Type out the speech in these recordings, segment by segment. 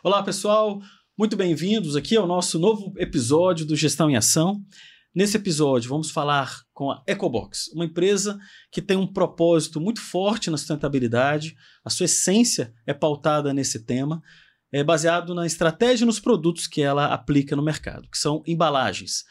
Olá, pessoal. Muito bem-vindos aqui ao nosso novo episódio do Gestão em Ação. Nesse episódio, vamos falar com a Ecobox, uma empresa que tem um propósito muito forte na sustentabilidade. A sua essência é pautada nesse tema, é baseado na estratégia e nos produtos que ela aplica no mercado, que são embalagens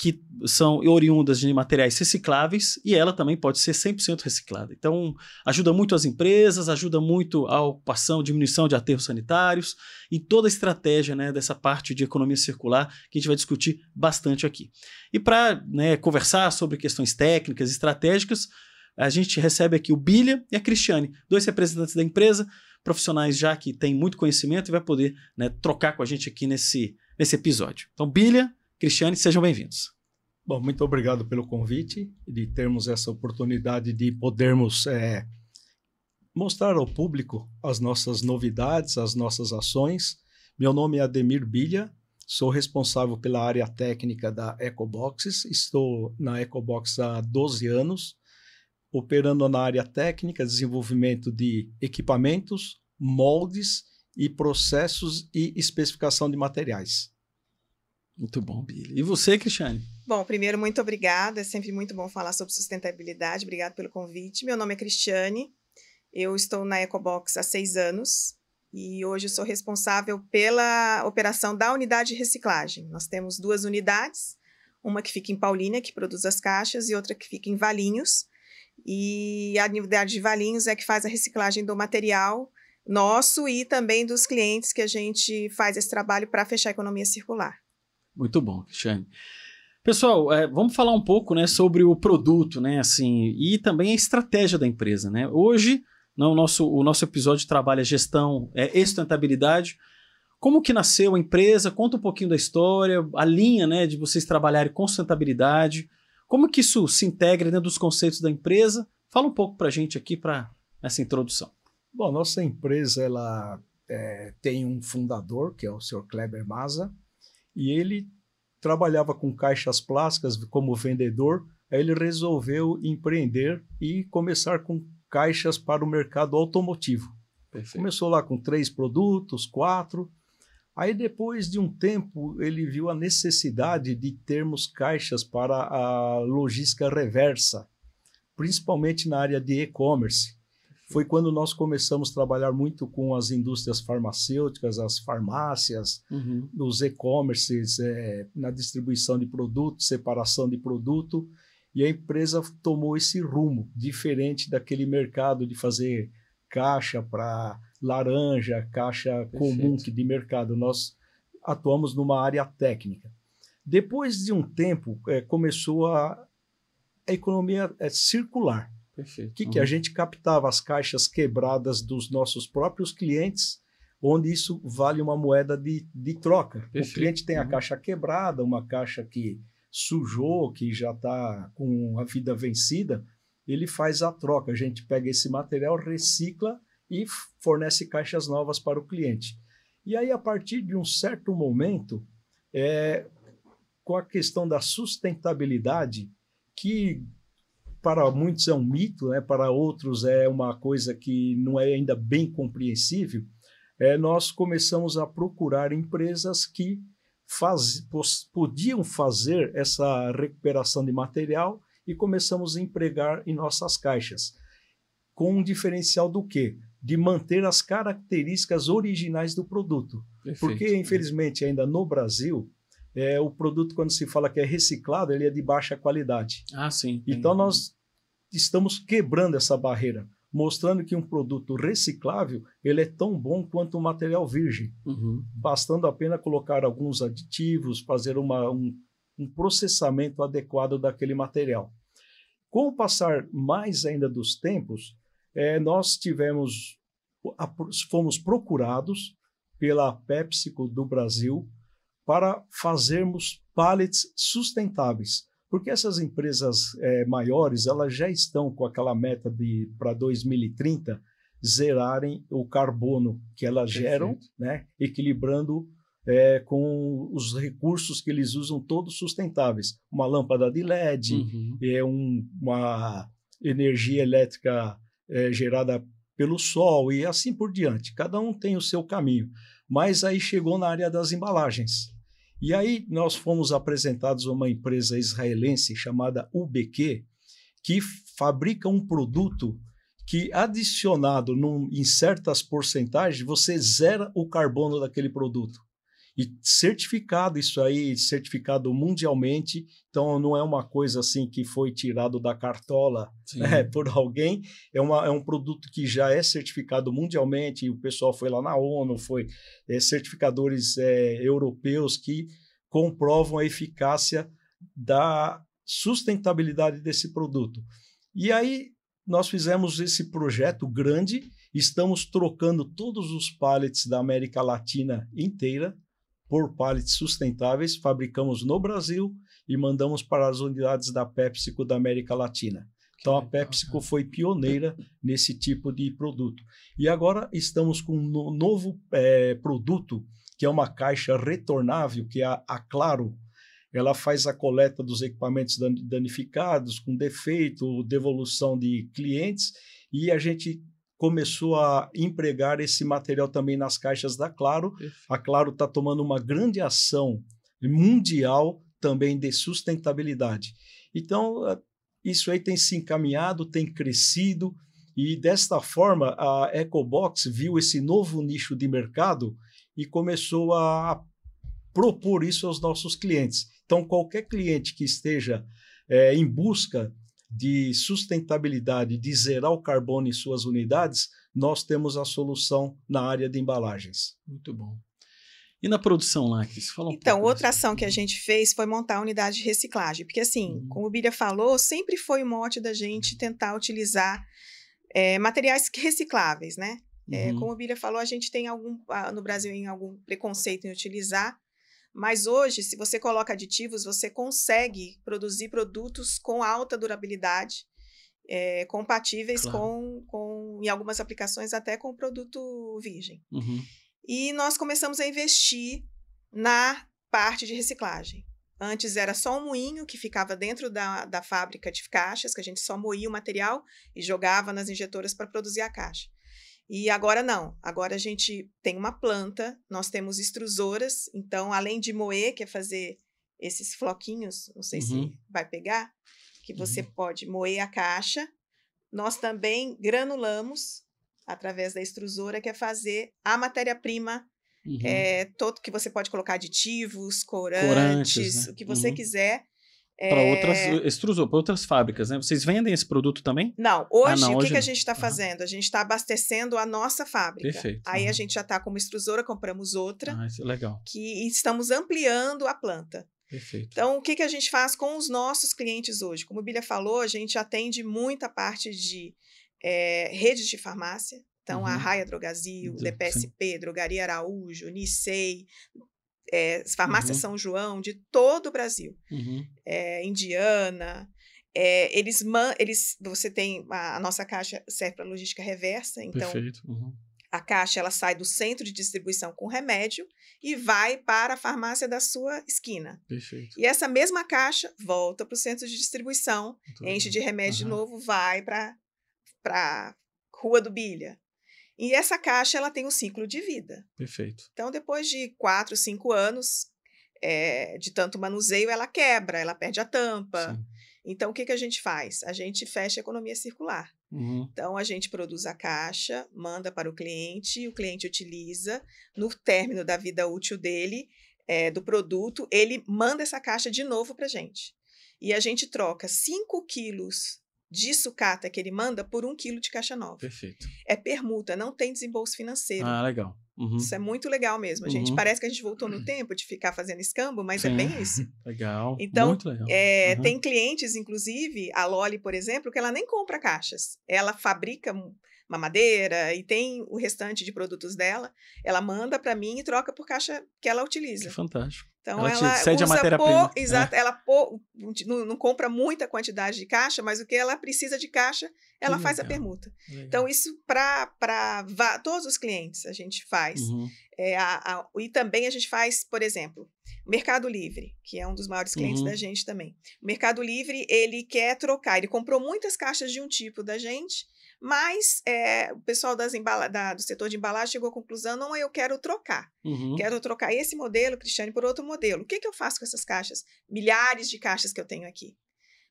que são oriundas de materiais recicláveis e ela também pode ser 100% reciclada. Então, ajuda muito as empresas, ajuda muito a ocupação, diminuição de aterros sanitários e toda a estratégia né, dessa parte de economia circular que a gente vai discutir bastante aqui. E para né, conversar sobre questões técnicas, estratégicas, a gente recebe aqui o Bilha e a Cristiane, dois representantes da empresa, profissionais já que têm muito conhecimento e vai poder né, trocar com a gente aqui nesse, nesse episódio. Então, Bilha, Cristiane, sejam bem-vindos. Bom, muito obrigado pelo convite e de termos essa oportunidade de podermos é, mostrar ao público as nossas novidades, as nossas ações. Meu nome é Ademir Bilha, sou responsável pela área técnica da Ecoboxes, estou na Ecobox há 12 anos, operando na área técnica, desenvolvimento de equipamentos, moldes e processos e especificação de materiais. Muito bom, Billy. E você, Cristiane? Bom, primeiro, muito obrigada. É sempre muito bom falar sobre sustentabilidade. Obrigado pelo convite. Meu nome é Cristiane. Eu estou na Ecobox há seis anos e hoje sou responsável pela operação da unidade de reciclagem. Nós temos duas unidades, uma que fica em Paulínia, que produz as caixas, e outra que fica em Valinhos. E a unidade de Valinhos é que faz a reciclagem do material nosso e também dos clientes que a gente faz esse trabalho para fechar a economia circular. Muito bom, Cristiane. Pessoal, é, vamos falar um pouco né, sobre o produto, né, assim, e também a estratégia da empresa. Né? Hoje, no né, nosso, o nosso episódio trabalha gestão é, e sustentabilidade. Como que nasceu a empresa? Conta um pouquinho da história, a linha né, de vocês trabalharem com sustentabilidade. Como que isso se integra dentro dos conceitos da empresa? Fala um pouco para a gente aqui para essa introdução. Bom, nossa empresa ela é, tem um fundador, que é o Sr. Kleber Maza, e ele trabalhava com caixas plásticas como vendedor, aí ele resolveu empreender e começar com caixas para o mercado automotivo. Perfeito. Começou lá com três produtos, quatro. Aí, depois de um tempo, ele viu a necessidade de termos caixas para a logística reversa, principalmente na área de e-commerce foi quando nós começamos a trabalhar muito com as indústrias farmacêuticas, as farmácias, uhum. nos e-commerces, é, na distribuição de produtos, separação de produto, e a empresa tomou esse rumo, diferente daquele mercado de fazer caixa para laranja, caixa Perfeito. comum de mercado. Nós atuamos numa área técnica. Depois de um tempo, é, começou a, a economia é, circular. Perfeito. Que, uhum. que a gente captava as caixas quebradas dos nossos próprios clientes, onde isso vale uma moeda de, de troca. Perfeito. O cliente tem a uhum. caixa quebrada, uma caixa que sujou, que já está com a vida vencida, ele faz a troca. A gente pega esse material, recicla e fornece caixas novas para o cliente. E aí, a partir de um certo momento, é, com a questão da sustentabilidade, que para muitos é um mito, né? para outros é uma coisa que não é ainda bem compreensível, é, nós começamos a procurar empresas que faz, podiam fazer essa recuperação de material e começamos a empregar em nossas caixas. Com um diferencial do quê? De manter as características originais do produto. Perfeito. Porque, infelizmente, ainda no Brasil, é, o produto, quando se fala que é reciclado, ele é de baixa qualidade. Ah, sim. Então, nós estamos quebrando essa barreira, mostrando que um produto reciclável ele é tão bom quanto um material virgem, uhum. bastando apenas colocar alguns aditivos, fazer uma, um, um processamento adequado daquele material. Com o passar mais ainda dos tempos, é, nós tivemos, fomos procurados pela PepsiCo do Brasil para fazermos pallets sustentáveis. Porque essas empresas é, maiores elas já estão com aquela meta de para 2030 zerarem o carbono que elas Perfeito. geram, né, equilibrando é, com os recursos que eles usam todos sustentáveis. Uma lâmpada de LED, uhum. é um, uma energia elétrica é, gerada pelo sol e assim por diante. Cada um tem o seu caminho. Mas aí chegou na área das embalagens. E aí nós fomos apresentados a uma empresa israelense chamada UBQ, que fabrica um produto que, adicionado num, em certas porcentagens, você zera o carbono daquele produto. E certificado isso aí, certificado mundialmente, então não é uma coisa assim que foi tirado da cartola né, por alguém, é, uma, é um produto que já é certificado mundialmente, e o pessoal foi lá na ONU, foi é, certificadores é, europeus que comprovam a eficácia da sustentabilidade desse produto. E aí nós fizemos esse projeto grande, estamos trocando todos os pallets da América Latina inteira por pallets sustentáveis, fabricamos no Brasil e mandamos para as unidades da PepsiCo da América Latina. Então a PepsiCo foi pioneira nesse tipo de produto. E agora estamos com um novo é, produto, que é uma caixa retornável, que é a, a Claro ela faz a coleta dos equipamentos danificados, com defeito, devolução de clientes, e a gente começou a empregar esse material também nas caixas da Claro. A Claro está tomando uma grande ação mundial também de sustentabilidade. Então, eh, isso aí tem se encaminhado, tem crescido, e desta forma a EcoBox viu esse novo nicho de mercado e começou a propor isso aos nossos clientes. Então, qualquer cliente que esteja é, em busca de sustentabilidade, de zerar o carbono em suas unidades, nós temos a solução na área de embalagens. Muito bom. E na produção lá, que fala um Então, outra ação que a gente fez foi montar a unidade de reciclagem, porque assim, uhum. como o Bíblia falou, sempre foi o mote da gente tentar utilizar é, materiais recicláveis, né? É, uhum. como o Bíblia falou, a gente tem algum no Brasil em algum preconceito em utilizar mas hoje, se você coloca aditivos, você consegue produzir produtos com alta durabilidade, é, compatíveis claro. com, com, em algumas aplicações, até com o produto virgem. Uhum. E nós começamos a investir na parte de reciclagem. Antes era só um moinho que ficava dentro da, da fábrica de caixas, que a gente só moía o material e jogava nas injetoras para produzir a caixa. E agora não. Agora a gente tem uma planta, nós temos extrusoras, então além de moer, que é fazer esses floquinhos, não sei uhum. se vai pegar, que você uhum. pode moer a caixa, nós também granulamos através da extrusora, que é fazer a matéria-prima Uhum. É, todo que você pode colocar aditivos, corantes, corantes né? o que você uhum. quiser. Para é... outras extrusor, para outras fábricas, né? Vocês vendem esse produto também? Não, hoje ah, não, o que, que a gente está fazendo? A gente está abastecendo a nossa fábrica. Perfeito. Aí uhum. a gente já está como extrusora, compramos outra. Ah, isso é legal. Que estamos ampliando a planta. Perfeito. Então, o que, que a gente faz com os nossos clientes hoje? Como o Bíblia falou, a gente atende muita parte de é, redes de farmácia. Então, uhum. a Raia Drogazil, DPSP, Drogaria Araújo, Nicei, é, farmácia uhum. São João, de todo o Brasil, uhum. é, Indiana. É, eles, man, eles, você tem a, a nossa caixa serve para logística reversa, então uhum. a caixa ela sai do centro de distribuição com remédio e vai para a farmácia da sua esquina. Perfeito. E essa mesma caixa volta para o centro de distribuição, Muito enche bem. de remédio de novo, vai para para Rua do Bilha. E essa caixa ela tem um ciclo de vida. Perfeito. Então, depois de quatro, cinco anos é, de tanto manuseio, ela quebra, ela perde a tampa. Sim. Então, o que, que a gente faz? A gente fecha a economia circular. Uhum. Então, a gente produz a caixa, manda para o cliente, o cliente utiliza. No término da vida útil dele, é, do produto, ele manda essa caixa de novo para a gente. E a gente troca 5 quilos de sucata que ele manda por um quilo de caixa nova. Perfeito. É permuta, não tem desembolso financeiro. Ah, legal. Uhum. Isso é muito legal mesmo, gente. Uhum. Parece que a gente voltou no tempo de ficar fazendo escambo, mas é Sim. é bem isso. Legal. Então, muito legal. É, uhum. tem clientes, inclusive, a Loli, por exemplo, que ela nem compra caixas. Ela fabrica mamadeira e tem o restante de produtos dela, ela manda para mim e troca por caixa que ela utiliza. Que fantástico. Então ela, ela cede usa a matéria-prima. É. Exato, ela pô, não, não, compra muita quantidade de caixa, mas o que ela precisa de caixa, ela que faz legal. a permuta. Legal. Então isso para todos os clientes a gente faz. Uhum. É, a, a, e também a gente faz, por exemplo, Mercado Livre, que é um dos maiores clientes uhum. da gente também. O Mercado Livre, ele quer trocar, ele comprou muitas caixas de um tipo da gente, Mas é, o pessoal das embala da, do setor de embalagem chegou à conclusão: não, eu quero trocar. Uhum. Quero trocar esse modelo, Cristiane, por outro modelo. O que, que eu faço com essas caixas? Milhares de caixas que eu tenho aqui.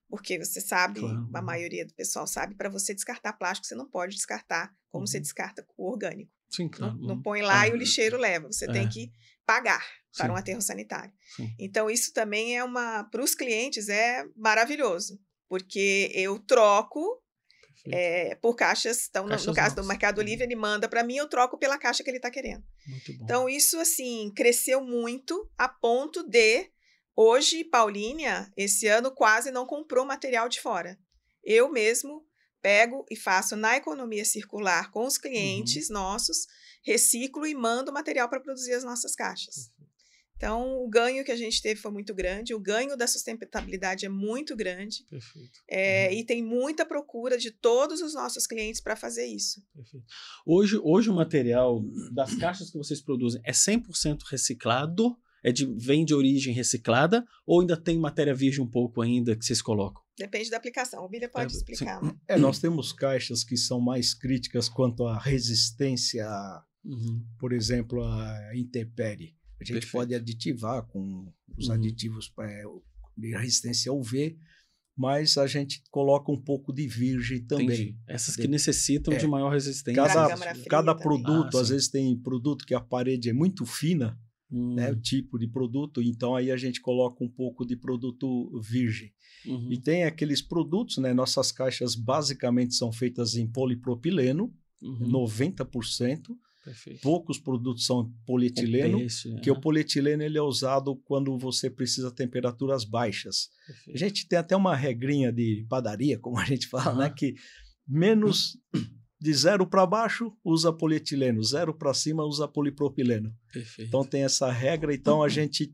Porque você sabe, Claro. a maioria do pessoal sabe, para você descartar plástico, você não pode descartar como você Uhum. descarta o orgânico. Sim, Não, claro. não Uhum. põe lá e Ah, o lixeiro leva. Você é. tem que pagar para Sim. um aterro sanitário. Sim. Então, isso também é uma. Para os clientes é maravilhoso. Porque eu troco. É, por caixas. Então, no- Caixas no caso do. Mercado Uhum. Livre, ele manda para mim, eu troco pela caixa que ele está querendo. Então, isso, assim, cresceu muito a ponto de. Hoje, Paulínia, esse ano, quase não comprou material de fora. Eu mesmo pego e faço na economia circular com os clientes nossos, reciclo e mando material para produzir as nossas caixas. Então, o ganho que a gente teve foi muito grande, o ganho da sustentabilidade é muito grande, Perfeito. é, Uhum. e tem muita procura de todos os nossos clientes para fazer isso. Perfeito. Hoje, hoje o material das caixas que vocês produzem é 100% reciclado? É de, vem de origem reciclada? Ou ainda tem matéria virgem um pouco ainda que vocês colocam? Depende da aplicação. O Bíblia pode sim. explicar. É, nós temos caixas que são mais críticas quanto à resistência, Uhum. por exemplo, à intempérie. A gente Perfeito. pode aditivar com os Uhum. aditivos é, de resistência ao UV, mas a gente coloca um pouco de virgem também. Entendi. Essas que necessitam é. de maior resistência. Cada, cada produto, Ah, às sim. vezes tem produto que a parede é muito fina, Hum, né, o tipo de produto, então aí a gente coloca um pouco de produto virgem. uhum. E tem aqueles produtos, né, nossas caixas basicamente são feitas em polipropileno, Uhum. 90%, Perfeito. poucos produtos são polietileno, Com peixe, que é. o polietileno ele é usado quando você precisa temperaturas baixas. A Perfeito. gente tem até uma regrinha de padaria, como a gente fala, né, Aham. que menos de zero para baixo usa polietileno, zero para cima usa polipropileno. Perfeito. Então tem essa regra, então a gente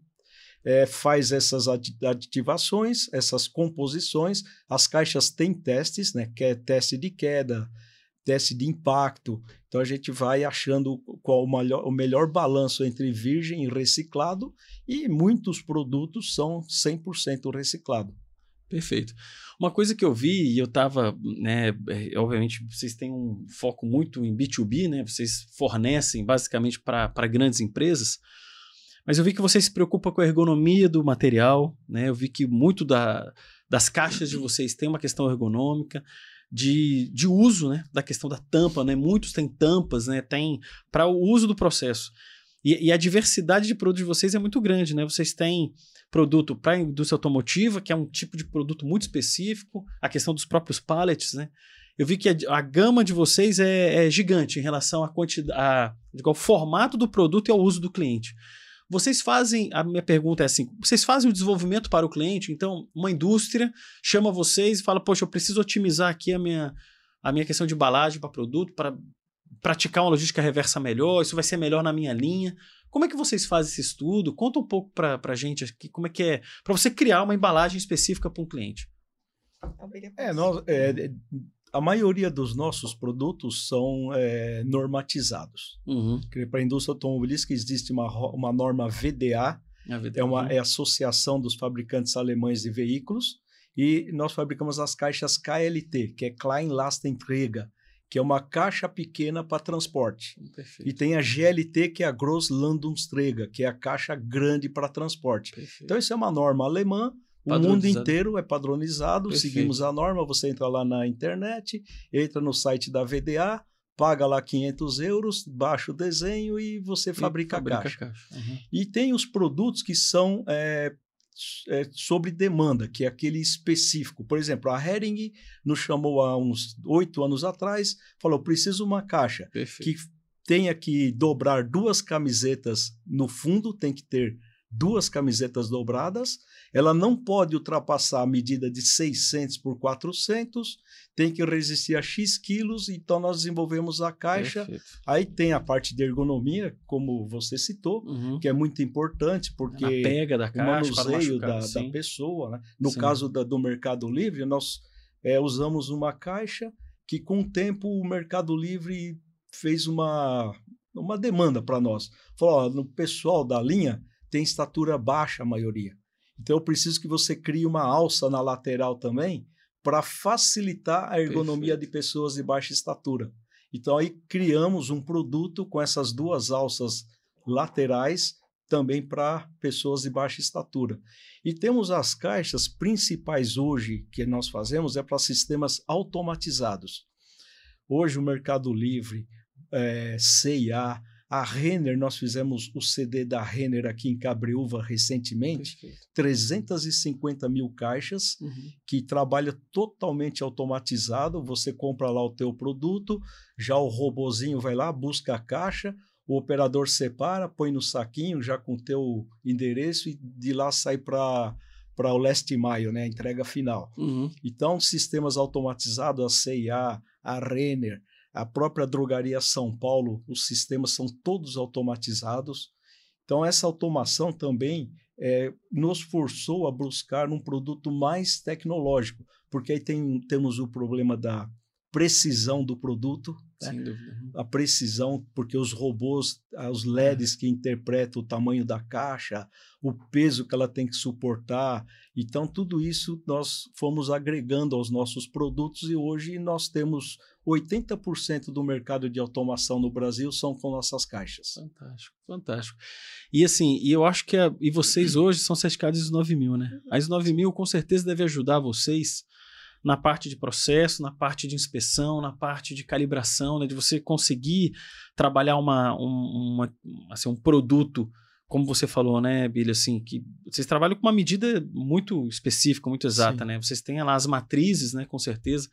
eh, faz essas adi- aditivações, essas composições. As caixas têm testes, né? Que é teste de queda, teste de impacto. Então a gente vai achando qual o melhor, o melhor balanço entre virgem e reciclado, e muitos produtos são 100% reciclado. Perfeito. Uma coisa que eu vi, e eu estava, né, é, obviamente vocês têm um foco muito em B2B, né, vocês fornecem basicamente para grandes empresas, mas eu vi que vocês se preocupam com a ergonomia do material, né, eu vi que muito da, das caixas de vocês tem uma questão ergonômica, de, de uso, né, da questão da tampa, né, muitos têm tampas, né, tem para o uso do processo. E, e a diversidade de produtos de vocês é muito grande, né, vocês têm produto para a indústria automotiva, que é um tipo de produto muito específico, a questão dos próprios pallets, né? Eu vi que a, a gama de vocês é, é gigante em relação à quantidade, ao formato do produto e ao uso do cliente. Vocês fazem, a minha pergunta é assim, vocês fazem o desenvolvimento para o cliente? Então, uma indústria chama vocês e fala, poxa, eu preciso otimizar aqui a minha, a minha questão de embalagem para produto, para praticar uma logística reversa melhor, isso vai ser melhor na minha linha. Como é que vocês fazem esse estudo? Conta um pouco para a gente aqui como é que é para você criar uma embalagem específica para um cliente. É, nós, é, a maioria dos nossos produtos são é, normatizados. Uhum. Para a indústria automobilística existe uma, uma norma VDA, A vida- é, uma, uhum. é a Associação dos Fabricantes Alemães de Veículos, e nós fabricamos as caixas KLT, que é Klein Lastenträger, que é uma caixa pequena para transporte. Perfeito. E tem a GLT, que é a Grosslandungsträger, que é a caixa grande para transporte. perfeito. Então, isso é uma norma alemã, o mundo inteiro é padronizado, Perfeito. seguimos a norma, você entra lá na internet, entra no site da VDA, paga lá 500 euros, baixa o desenho e você E fabrica, a caixa. caixa. Uhum. E tem os produtos que são é, é, sobre demanda, que é aquele específico. Por exemplo, a Hering nos chamou há uns oito anos atrás, falou, preciso uma caixa Perfeito. que tenha que dobrar duas camisetas no fundo, tem que ter duas camisetas dobradas, ela não pode ultrapassar a medida de 600 por 400, tem que resistir a X quilos, então nós desenvolvemos a caixa. Perfeito. Aí tem a parte de ergonomia, como você citou, Uhum. que é muito importante, porque Na pega da o caixa, não manuseio machucar, da, da pessoa. Né? No Sim. caso da- do Mercado Livre, nós é, usamos uma caixa que, com o tempo, o Mercado Livre fez uma, uma demanda para nós. Falou: ó, no pessoal da linha tem estatura baixa, a maioria. Então, eu preciso que você crie uma alça na lateral também para facilitar a ergonomia Perfeito. de pessoas de baixa estatura. Então aí criamos um produto com essas duas alças laterais também para pessoas de baixa estatura. E temos as caixas principais hoje que nós fazemos é para sistemas automatizados. Hoje o Mercado Livre, é, CIA, a Renner, nós fizemos o CD da Renner aqui em Cabreúva recentemente, Perfeito. 350 mil caixas, uhum. que trabalha totalmente automatizado. Você compra lá o teu produto, já o robozinho vai lá, busca a caixa, o operador separa, põe no saquinho já com o teu endereço e de lá sai para para o last mile, né, a entrega final. Uhum. Então, sistemas automatizados, a CIA, a Renner, a própria drogaria São Paulo, os sistemas são todos automatizados. Então, essa automação também é, nos forçou a buscar um produto mais tecnológico, porque aí tem, temos o problema da precisão do produto, né? Sem dúvida. A precisão, porque os robôs, ah, os LEDs é. que interpretam o tamanho da caixa, o peso que ela tem que suportar. Então, tudo isso nós fomos agregando aos nossos produtos e hoje nós temos 80% do mercado de automação no Brasil são com nossas caixas. Fantástico, fantástico. E assim, e eu acho que a, e vocês hoje são certificados ISO 9000, né? A ISO 9000 com certeza deve ajudar vocês na parte de processo, na parte de inspeção, na parte de calibração, né, de você conseguir trabalhar uma, um, uma, assim, um produto, como você falou, né, Billy, assim, que vocês trabalham com uma medida muito específica, muito exata, Sim. né? Vocês têm lá as matrizes, né, com certeza.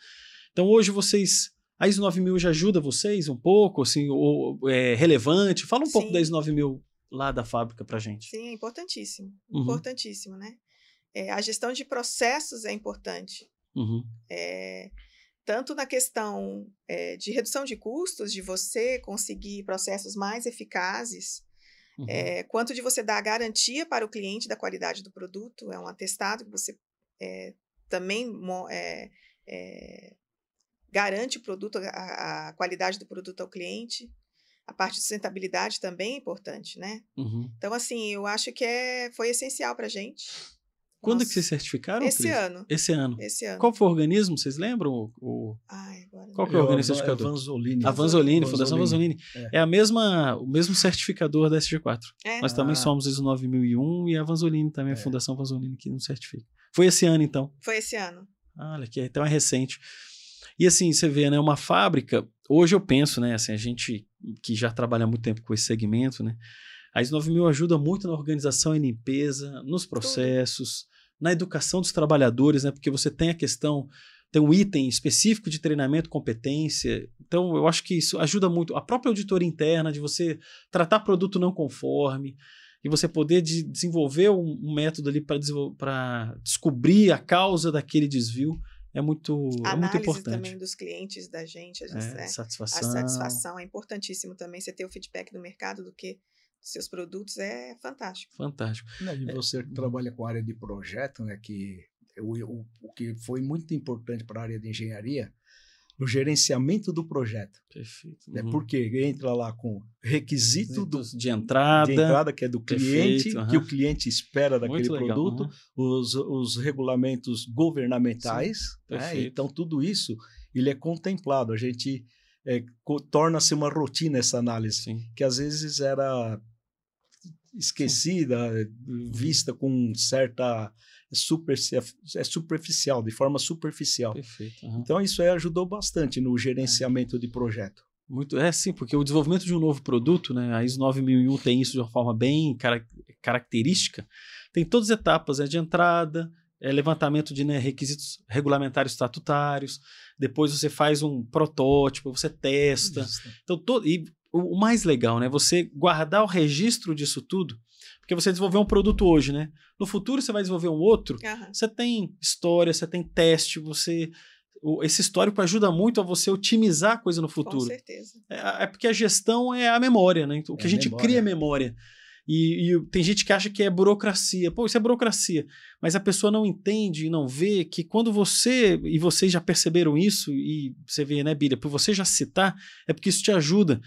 Então hoje vocês a ISO 9000 já ajuda vocês um pouco, assim, ou é relevante? Fala um Sim. pouco da ISO 9000 lá da fábrica para gente. Sim, é importantíssimo, uhum. importantíssimo, né? É, a gestão de processos é importante. Uhum. É, tanto na questão é, de redução de custos, de você conseguir processos mais eficazes, uhum. é, quanto de você dar garantia para o cliente da qualidade do produto, é um atestado que você também garante o produto, a, a, qualidade do produto ao cliente. A parte de sustentabilidade também é importante, né? Uhum. Então, assim, eu acho que é, foi essencial para a gente. Quando Nossa. que vocês certificaram? Esse Cris? ano. Esse ano. Esse ano. Qual foi o organismo? Vocês lembram? O... Ai, agora Qual que é o organismo certificador? A Vanzolini. A Vanzolini, Fundação Vanzolini. É. é. a mesma, o mesmo certificador da SG4. É. Nós também ah. somos ISO 9001 e a Vanzolini também, é. a Fundação Vanzolini que nos certifica. Foi esse ano, então? Foi esse ano. Olha aqui, então é recente. E assim, você vê, né, uma fábrica, hoje eu penso, né, assim, a gente que já trabalha há muito tempo com esse segmento, né, a ISO 9000 ajuda muito na organização e limpeza, nos processos, Tudo na educação dos trabalhadores, né? Porque você tem a questão, tem um item específico de treinamento, competência. Então, eu acho que isso ajuda muito. A própria auditoria interna, de você tratar produto não conforme, e você poder de desenvolver um, um método ali para descobrir a causa daquele desvio é muito, é muito importante. também dos clientes da gente, a, gente, é, né? satisfação. a satisfação é importantíssimo também, você ter o feedback do mercado do que seus produtos é fantástico. Fantástico. E é. você que trabalha com a área de projeto, né, que o, o, o que foi muito importante para a área de engenharia, no gerenciamento do projeto. Perfeito. Né, uhum. Porque entra lá com requisito do, de, entrada, de entrada, que é do cliente, Perfeito, uhum. que o cliente espera daquele produto, uhum. os, os regulamentos governamentais. Né? Então, tudo isso ele é contemplado. A gente é, torna-se uma rotina essa análise, Sim. que às vezes era esquecida, vista com certa super, é superficial, de forma superficial. Perfeito. Uhum. Então isso aí ajudou bastante no gerenciamento é. de projeto. Muito, é sim, porque o desenvolvimento de um novo produto, né, a ISO 9001 tem isso de uma forma bem car característica, tem todas as etapas, é de entrada, é levantamento de né, requisitos regulamentares estatutários, depois você faz um protótipo, você testa. Isso. Então, todo, e o, mais legal, né? Você guardar o registro disso tudo, porque você desenvolveu um produto hoje, né? No futuro você vai desenvolver um outro, uhum. você tem história, você tem teste, você esse histórico ajuda muito a você otimizar a coisa no futuro. Com certeza. É, é porque a gestão é a memória, né? Então, o que é a gente memória. cria é memória. E, e, tem gente que acha que é burocracia. Pô, isso é burocracia. Mas a pessoa não entende e não vê que quando você, e vocês já perceberam isso, e você vê, né, Bíblia, por você já citar, é porque isso te ajuda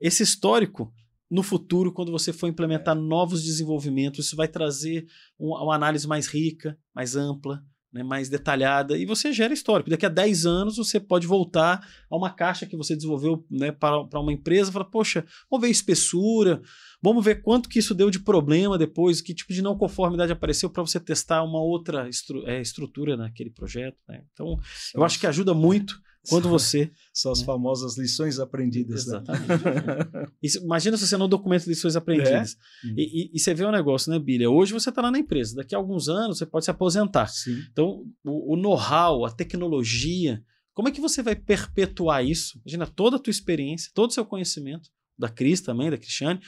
esse histórico no futuro, quando você for implementar novos desenvolvimentos, isso vai trazer um, uma análise mais rica, mais ampla, né, mais detalhada, e você gera histórico. Daqui a 10 anos você pode voltar a uma caixa que você desenvolveu né, para, para uma empresa e falar, poxa, vamos ver a espessura, vamos ver quanto que isso deu de problema depois, que tipo de não conformidade apareceu para você testar uma outra estru é, estrutura naquele projeto. Né? Então, eu acho que ajuda muito quando você. São as né? famosas lições aprendidas. Né? Exatamente. Né? Isso, imagina se você não documenta lições aprendidas. É? E, e, e, você vê um negócio, né, Bília? Hoje você está lá na empresa, daqui a alguns anos você pode se aposentar. Sim. Então, o, o know-how, a tecnologia, como é que você vai perpetuar isso? Imagina toda a tua experiência, todo o seu conhecimento, da Cris também, da Cristiane.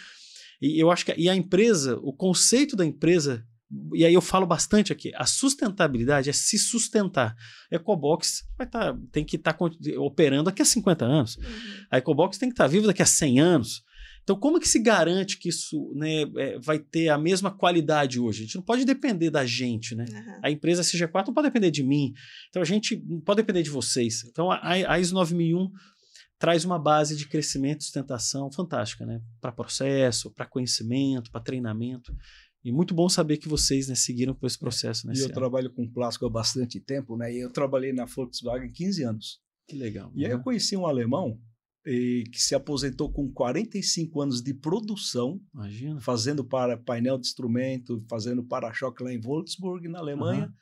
E eu acho que e a empresa, o conceito da empresa e aí eu falo bastante aqui, a sustentabilidade é se sustentar. A Ecobox vai tá, tem que estar tá operando daqui a 50 anos. Uhum. A Ecobox tem que estar tá viva daqui a 100 anos. Então, como é que se garante que isso né, é, vai ter a mesma qualidade hoje? A gente não pode depender da gente, né? Uhum. A empresa CG4 não pode depender de mim. Então, a gente não pode depender de vocês. Então, a, a ISO 9001 traz uma base de crescimento e sustentação fantástica, né? Para processo, para conhecimento, para treinamento. E muito bom saber que vocês né, seguiram por esse processo. Né, e eu ano. trabalho com plástico há bastante tempo, né? E eu trabalhei na Volkswagen 15 anos. Que legal. E aí eu conheci um alemão e, que se aposentou com 45 anos de produção, Imagina. fazendo para painel de instrumento, fazendo para-choque lá em Wolfsburg, na Alemanha. Uhum.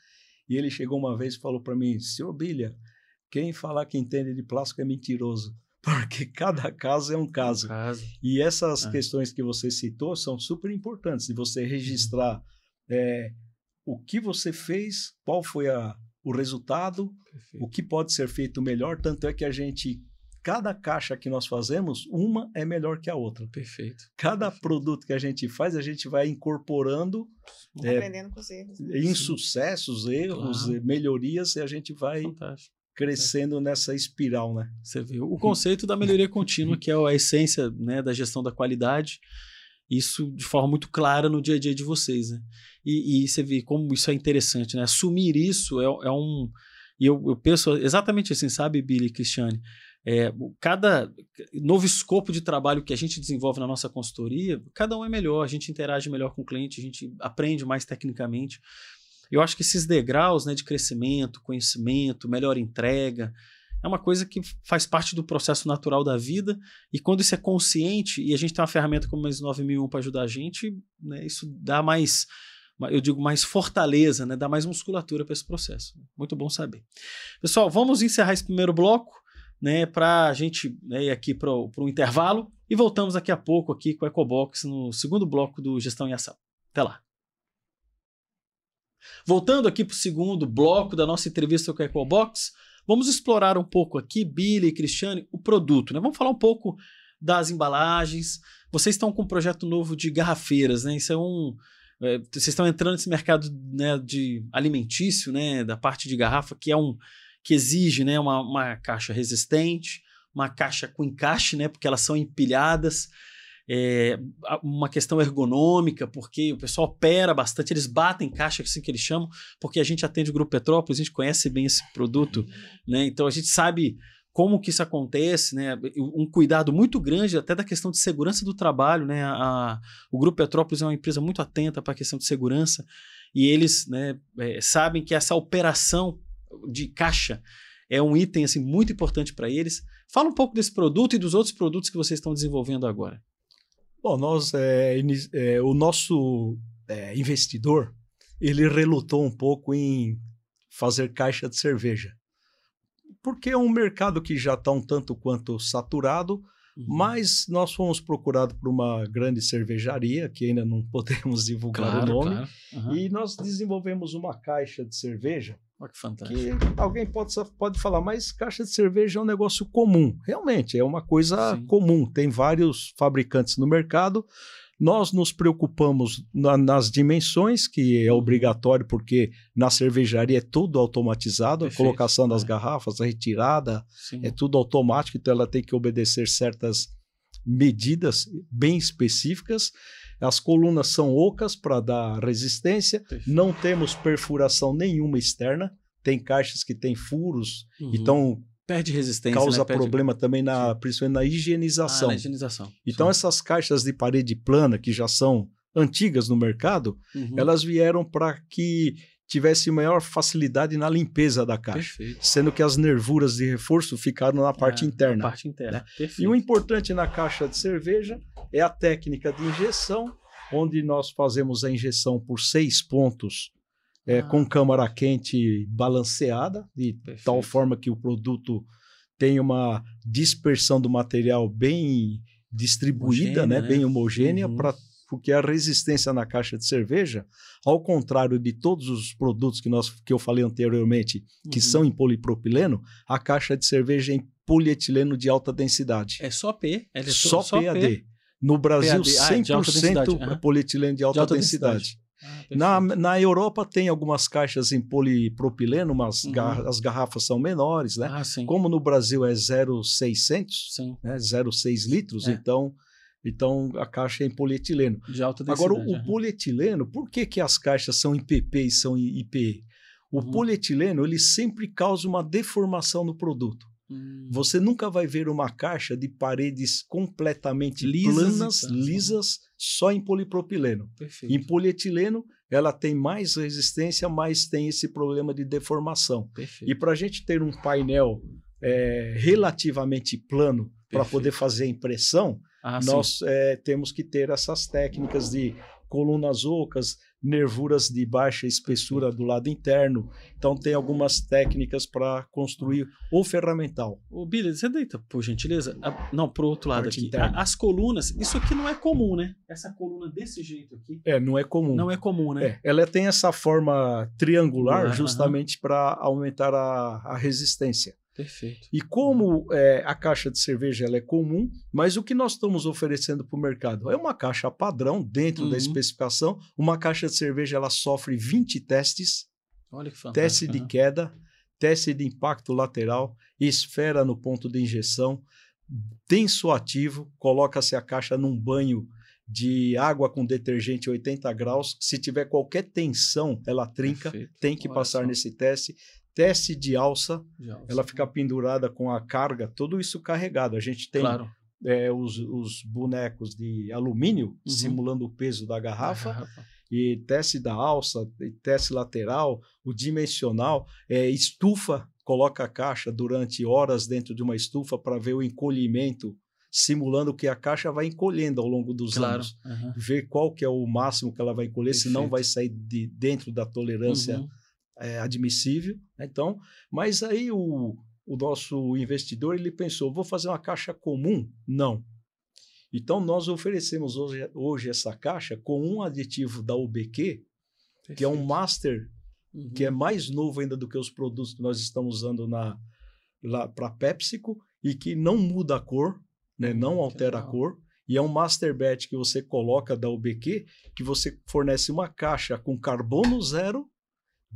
E ele chegou uma vez e falou para mim: Senhor Bilha, quem falar que entende de plástico é mentiroso porque cada caso é um caso. Um caso. E essas é. questões que você citou são super importantes de você registrar é, o que você fez, qual foi a, o resultado, Perfeito. o que pode ser feito melhor. Tanto é que a gente, cada caixa que nós fazemos, uma é melhor que a outra. Perfeito. Cada Perfeito. produto que a gente faz, a gente vai incorporando. É, aprendendo com os erros. Né? Insucessos, erros, claro. melhorias, e a gente vai Fantástico crescendo nessa espiral, né? Você viu o conceito da melhoria contínua, que é a essência né, da gestão da qualidade, isso de forma muito clara no dia a dia de vocês, né? E, e você vê como isso é interessante, né? Assumir isso é, é um... E eu, eu penso exatamente assim, sabe, Billy e Cristiane? É, cada novo escopo de trabalho que a gente desenvolve na nossa consultoria, cada um é melhor, a gente interage melhor com o cliente, a gente aprende mais tecnicamente. Eu acho que esses degraus né, de crescimento, conhecimento, melhor entrega, é uma coisa que faz parte do processo natural da vida. E quando isso é consciente, e a gente tem uma ferramenta como mais 9001 para ajudar a gente, né, isso dá mais, eu digo, mais fortaleza, né, dá mais musculatura para esse processo. Muito bom saber. Pessoal, vamos encerrar esse primeiro bloco. Né, para a gente né, ir aqui para o intervalo e voltamos daqui a pouco aqui com a Ecobox no segundo bloco do Gestão em Ação. Até lá. Voltando aqui para o segundo bloco da nossa entrevista com a EcoBox, vamos explorar um pouco aqui, Billy e Cristiane, o produto. Né? Vamos falar um pouco das embalagens. Vocês estão com um projeto novo de garrafeiras, né? Isso é um. É, vocês estão entrando nesse mercado né, de alimentício, né? Da parte de garrafa, que é um que exige né, uma, uma caixa resistente, uma caixa com encaixe, né? Porque elas são empilhadas é, uma questão ergonômica, porque o pessoal opera bastante, eles batem caixa, assim que eles chamam, porque a gente atende o Grupo Petrópolis, a gente conhece bem esse produto, né? Então a gente sabe como que isso acontece, né? Um cuidado muito grande até da questão de segurança do trabalho, né? A, o Grupo Petrópolis é uma empresa muito atenta para a questão de segurança e eles, né, é, sabem que essa operação de caixa é um item assim muito importante para eles. Fala um pouco desse produto e dos outros produtos que vocês estão desenvolvendo agora. Bom, nós, é, é, o nosso é, investidor, ele relutou um pouco em fazer caixa de cerveja. Porque é um mercado que já está um tanto quanto saturado, uhum. mas nós fomos procurados por uma grande cervejaria, que ainda não podemos divulgar claro, o nome, claro. uhum. e nós desenvolvemos uma caixa de cerveja Olha que fantástico. Que alguém pode, pode falar, mas caixa de cerveja é um negócio comum. Realmente, é uma coisa Sim. comum. Tem vários fabricantes no mercado. Nós nos preocupamos na, nas dimensões, que é uhum. obrigatório, porque na cervejaria é tudo automatizado, Perfeito. a colocação das é. garrafas, a retirada, Sim. é tudo automático, então ela tem que obedecer certas medidas bem específicas. As colunas são ocas para dar resistência. Não temos perfuração nenhuma externa. Tem caixas que têm furos, uhum. então perde resistência, causa né? problema também na, principalmente na higienização. Ah, na higienização. Então Sim. essas caixas de parede plana que já são antigas no mercado, uhum. elas vieram para que tivesse maior facilidade na limpeza da caixa. Perfeito. Sendo que as nervuras de reforço ficaram na parte Ah, interna. Na parte interna. Perfeito. E o importante na caixa de cerveja é a técnica de injeção, onde nós fazemos a injeção por seis pontos, é, Ah. com câmara quente balanceada, de Perfeito. tal forma que o produto tem uma dispersão do material bem distribuída, Homogênea, né, né? bem homogênea, Uhum. pra, porque a resistência na caixa de cerveja, ao contrário de todos os produtos que, nós, que eu falei anteriormente, que Uhum. são em polipropileno, a caixa de cerveja é em polietileno de alta densidade. É só P. É só, só PAD. P. No Brasil, PAD. Ah, de alta 100% densidade, é aham. polietileno de alta, De alta densidade. densidade. Ah, Na, na Europa tem algumas caixas em polipropileno, mas Uhum. gar- as garrafas são menores, né? Ah. Como no Brasil é 0,600, Sim. né? 0,6 litros, É. então, então a caixa é em polietileno. De alta densidade. Agora, o, polietileno, por que, que as caixas são em PP e são em IPE? O Uhum. polietileno, ele sempre causa uma deformação no produto. Hum. Você nunca vai ver uma caixa de paredes completamente Lisas planas, lisas, só em polipropileno. Perfeito. Em polietileno, ela tem mais resistência, mas tem esse problema de deformação. Perfeito. E para a gente ter um painel é, relativamente plano para poder fazer a impressão, Ah, nós é, temos que ter essas técnicas de colunas ocas, nervuras de baixa espessura do lado interno. Então, tem algumas técnicas para construir o ferramental. Ô, Billy, você deita, por gentileza? A- não, pro outro lado Parte aqui. A- as colunas, isso aqui não é comum, né? Essa coluna desse jeito aqui É, não é comum. não é comum, né? É, ela tem essa forma triangular Triangular, justamente para aumentar a, a resistência. Perfeito. E como é, a caixa de cerveja ela é comum, mas o que nós estamos oferecendo para o mercado é uma caixa padrão dentro Uhum. da especificação. Uma caixa de cerveja ela sofre 20 testes, Olha que fantástico. teste de aham. queda, teste de impacto lateral, esfera no ponto de injeção, tensoativo, coloca-se a caixa num banho de água com detergente 80 graus. Se tiver qualquer tensão, ela trinca, Perfeito. tem que Olha passar só. nesse teste. Teste de alça, De alça. ela fica pendurada com a carga, tudo isso carregado. A gente tem Claro. é, os, os bonecos de alumínio Uhum. simulando o peso da garrafa, garrafa. e teste da alça, teste lateral, o dimensional, é, estufa, coloca a caixa durante horas dentro de uma estufa para ver o encolhimento, simulando que a caixa vai encolhendo ao longo dos Claro. anos. aham. Ver qual que é o máximo que ela vai encolher, senão Perfeito. vai sair de dentro da tolerância Uhum. É, admissível. né? Então, mas aí o, o nosso investidor ele pensou, vou fazer uma caixa comum? Não. Então nós oferecemos hoje, hoje essa caixa com um aditivo da UBQ, que é um Perfeito. master Uhum. que é mais novo ainda do que os produtos que nós estamos usando na para PepsiCo e que não muda a cor, né? Hum, não que altera a cor. E é um master batch que você coloca da UBQ, que você fornece uma caixa com carbono zero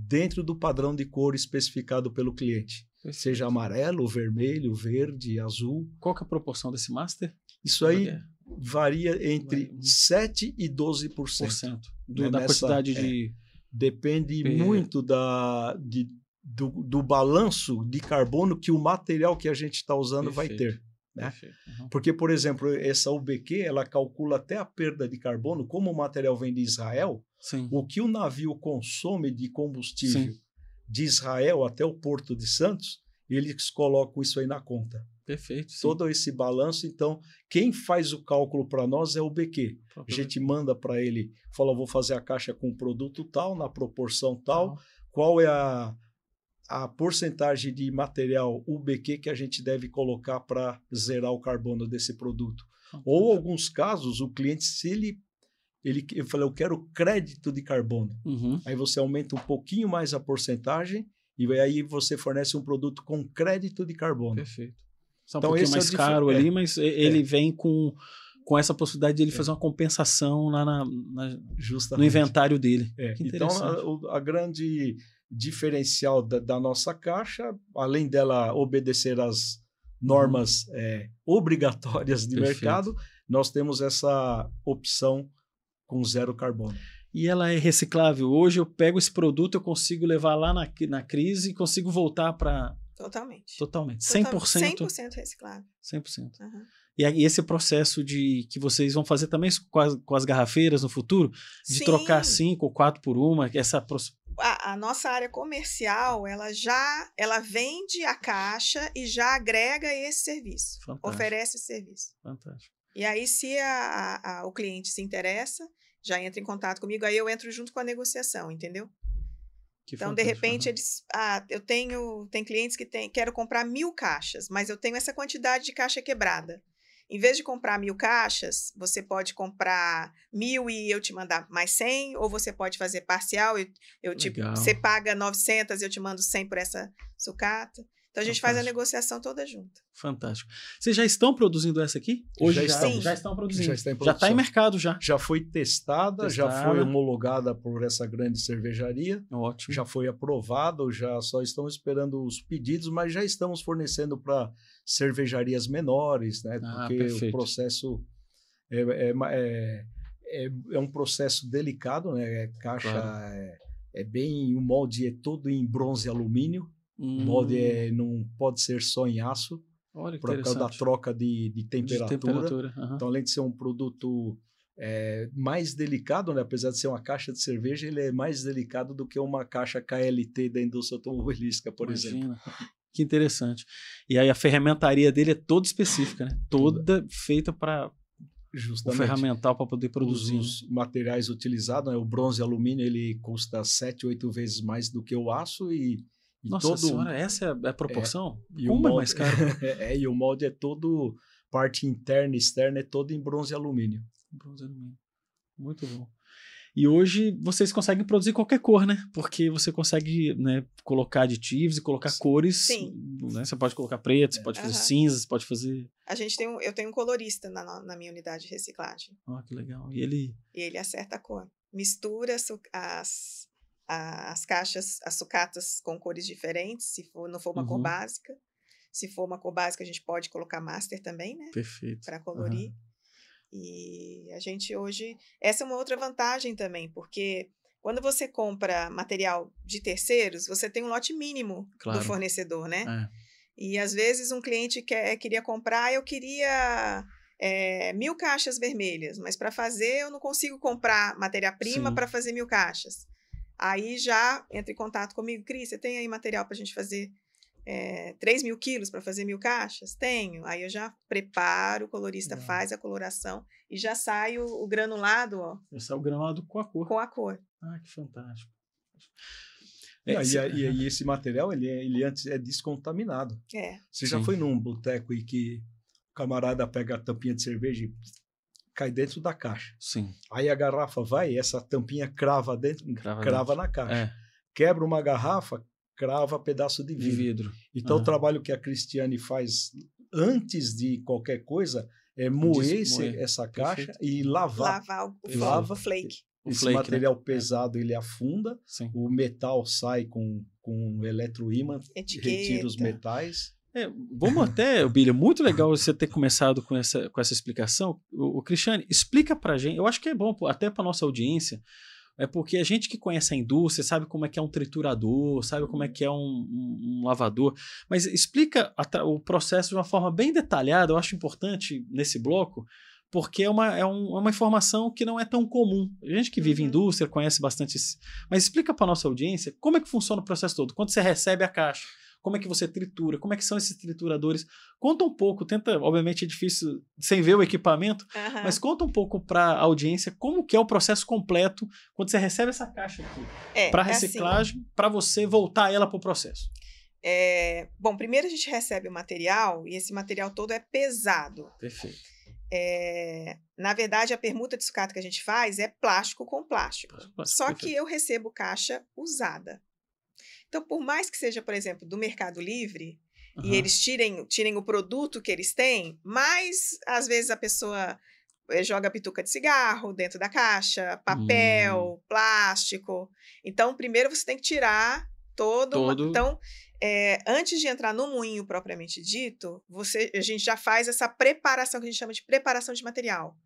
dentro do padrão de cor especificado pelo cliente. Perfeito. Seja amarelo, vermelho, verde, azul. Qual que é a proporção desse master? Isso aí Varia varia entre Varia. 7 e 12%. por cento do- Né, da nessa- quantidade é. de. Depende Per- muito da, de, do, do balanço de carbono que o material que a gente está usando vai Perfeito. ter. né? Uhum. Porque, por exemplo, essa UBQ, ela calcula até a perda de carbono, como o material vem de Israel, Sim. o que o navio consome de combustível Sim. de Israel até o Porto de Santos, eles colocam isso aí na conta. Perfeito. sim. Todo esse balanço, então, quem faz o cálculo para nós é o UBQ. A gente manda para ele, fala, vou fazer a caixa com o produto tal, na proporção tal, Tal. qual é a, a porcentagem de material UBQ que a gente deve colocar para zerar o carbono desse produto. Ou alguns casos, o cliente, se ele ele eu falei, eu quero crédito de carbono. Uhum. Aí você aumenta um pouquinho mais a porcentagem e aí você fornece um produto com crédito de carbono. Perfeito. Só um Então, pouquinho esse é mais difer- caro é. ali, mas ele É. vem com, com essa possibilidade de ele fazer uma compensação lá na, na- no inventário dele. É, Que então, a, a grande diferencial da, da nossa caixa, além dela obedecer às normas é, obrigatórias de. Perfeito. mercado, nós temos essa opção com zero carbono. E ela é reciclável. Hoje eu pego esse produto, eu consigo levar lá na, na crise e consigo voltar para Totalmente. totalmente. Total- 100%. 100% reciclável. 100%. Aham. E esse processo de que vocês vão fazer também com as, com as garrafeiras no futuro, de Sim. trocar cinco ou quatro por uma, essa, a, a, nossa área comercial, ela já ela vende a caixa e já agrega esse serviço, Fantástico. oferece esse serviço. Fantástico. E aí, se a, a, o cliente se interessa, já entra em contato comigo, aí eu entro junto com a negociação, entendeu? Que então, de repente, eles. Ah, eu tenho. Tem clientes que tem, quero comprar mil caixas, mas eu tenho essa quantidade de caixa quebrada. Em vez de comprar mil caixas, você pode comprar mil e eu te mandar mais 100, ou você pode fazer parcial, eu, eu te, você paga 900 e eu te mando 100 por essa sucata. Então a gente Fantástico. faz a negociação toda junto. Fantástico. Vocês já estão produzindo essa aqui? Hoje já, já, estamos. já estão produzindo. Já está em, já está em mercado já. Já foi testada, testada, já foi homologada por essa grande cervejaria. Ótimo. Já foi aprovado, já só estamos esperando os pedidos, mas já estamos fornecendo para cervejarias menores, né? Ah, Porque perfeito. o processo é, é, é, é, é um processo delicado, né? É caixa claro. é, é bem, o molde é todo em bronze e alumínio. Hum. O molde é, não pode ser só em aço. Olha por causa da troca de, de temperatura. De temperatura. Uhum. Então, além de ser um produto é, mais delicado, né? apesar de ser uma caixa de cerveja, ele é mais delicado do que uma caixa KLT da indústria automobilística, por Imagina. exemplo. Que interessante. E aí a ferramentaria dele é toda específica, né? Toda feita para o ferramental para poder produzir. Os, os materiais utilizados, né? o bronze e alumínio, ele custa 7, 8 vezes mais do que o aço e e Nossa todo, senhora, essa é a proporção? É, Como molde, é mais caro? é, e o molde é todo, parte interna e externa é todo em bronze e alumínio. Bronze e alumínio. Muito bom. E hoje vocês conseguem produzir qualquer cor, né? Porque você consegue né, colocar aditivos e colocar cores. Sim. Né? Você pode colocar preto, você pode fazer uhum. cinza, você pode fazer. A gente tem um, eu tenho um colorista na, na minha unidade de reciclagem. Ah, que legal. E ele. E ele acerta a cor. Mistura as, as caixas, as sucatas com cores diferentes, se for, não for uma uhum. cor básica. Se for uma cor básica, a gente pode colocar master também, né? Perfeito. Para colorir. Uhum. E a gente hoje. Essa é uma outra vantagem também, porque quando você compra material de terceiros, você tem um lote mínimo claro. do fornecedor, né? É. E às vezes um cliente quer, queria comprar, eu queria é, mil caixas vermelhas, mas para fazer eu não consigo comprar matéria-prima para fazer mil caixas. Aí já entra em contato comigo, Cris, você tem aí material para a gente fazer é, 3 mil quilos para fazer mil caixas? Tenho. Aí eu já preparo, o colorista faz a coloração e já sai o, o granulado, ó. Já sai o granulado com a cor. Com a cor. Ah, que fantástico. É, e, e, e, esse material, ele, é, ele antes é descontaminado. É. Você já Sim. foi num boteco e que o camarada pega a tampinha de cerveja e cai dentro da caixa. Sim. Aí a garrafa vai, essa tampinha crava dentro, crava, crava dentro. na caixa. É. Quebra uma garrafa, crava pedaço de vidro. De vidro. Então uhum. o trabalho que a Cristiane faz antes de qualquer coisa é moer, esse, moer. essa caixa Perfeito. e lavar. Lavar o, lava, flake. Esse flake, material né? pesado ele afunda, Sim. o metal sai com, com eletroímã, retira os metais. É, vamos até, Bilha, muito legal você ter começado com essa, com essa explicação. O, o Cristiane, explica pra gente, eu acho que é bom, até pra nossa audiência, é porque a gente que conhece a indústria sabe como é que é um triturador, sabe como é que é um, um, um lavador, mas explica a, o processo de uma forma bem detalhada, eu acho importante nesse bloco, porque é uma, é, um, é uma informação que não é tão comum. A gente que vive em uhum. indústria conhece bastante isso. Mas explica para nossa audiência como é que funciona o processo todo. Quando você recebe a caixa, como é que você tritura, como é que são esses trituradores. Conta um pouco, tenta, obviamente é difícil sem ver o equipamento, uhum. mas conta um pouco para a audiência como que é o processo completo quando você recebe essa caixa aqui é, para reciclagem, é assim. para você voltar ela para o processo. É, bom, primeiro a gente recebe o material e esse material todo é pesado. Perfeito. É, na verdade, a permuta de sucata que a gente faz é plástico com plástico. plástico Só perfeito. que eu recebo caixa usada. Então, por mais que seja, por exemplo, do Mercado Livre, uhum. e eles tirem, tirem o produto que eles têm, mas às vezes a pessoa eh, joga pituca de cigarro dentro da caixa, papel, hum. plástico. Então, primeiro você tem que tirar todo. todo... Uma... Então, é, antes de entrar no moinho propriamente dito, você, a gente já faz essa preparação que a gente chama de preparação de material,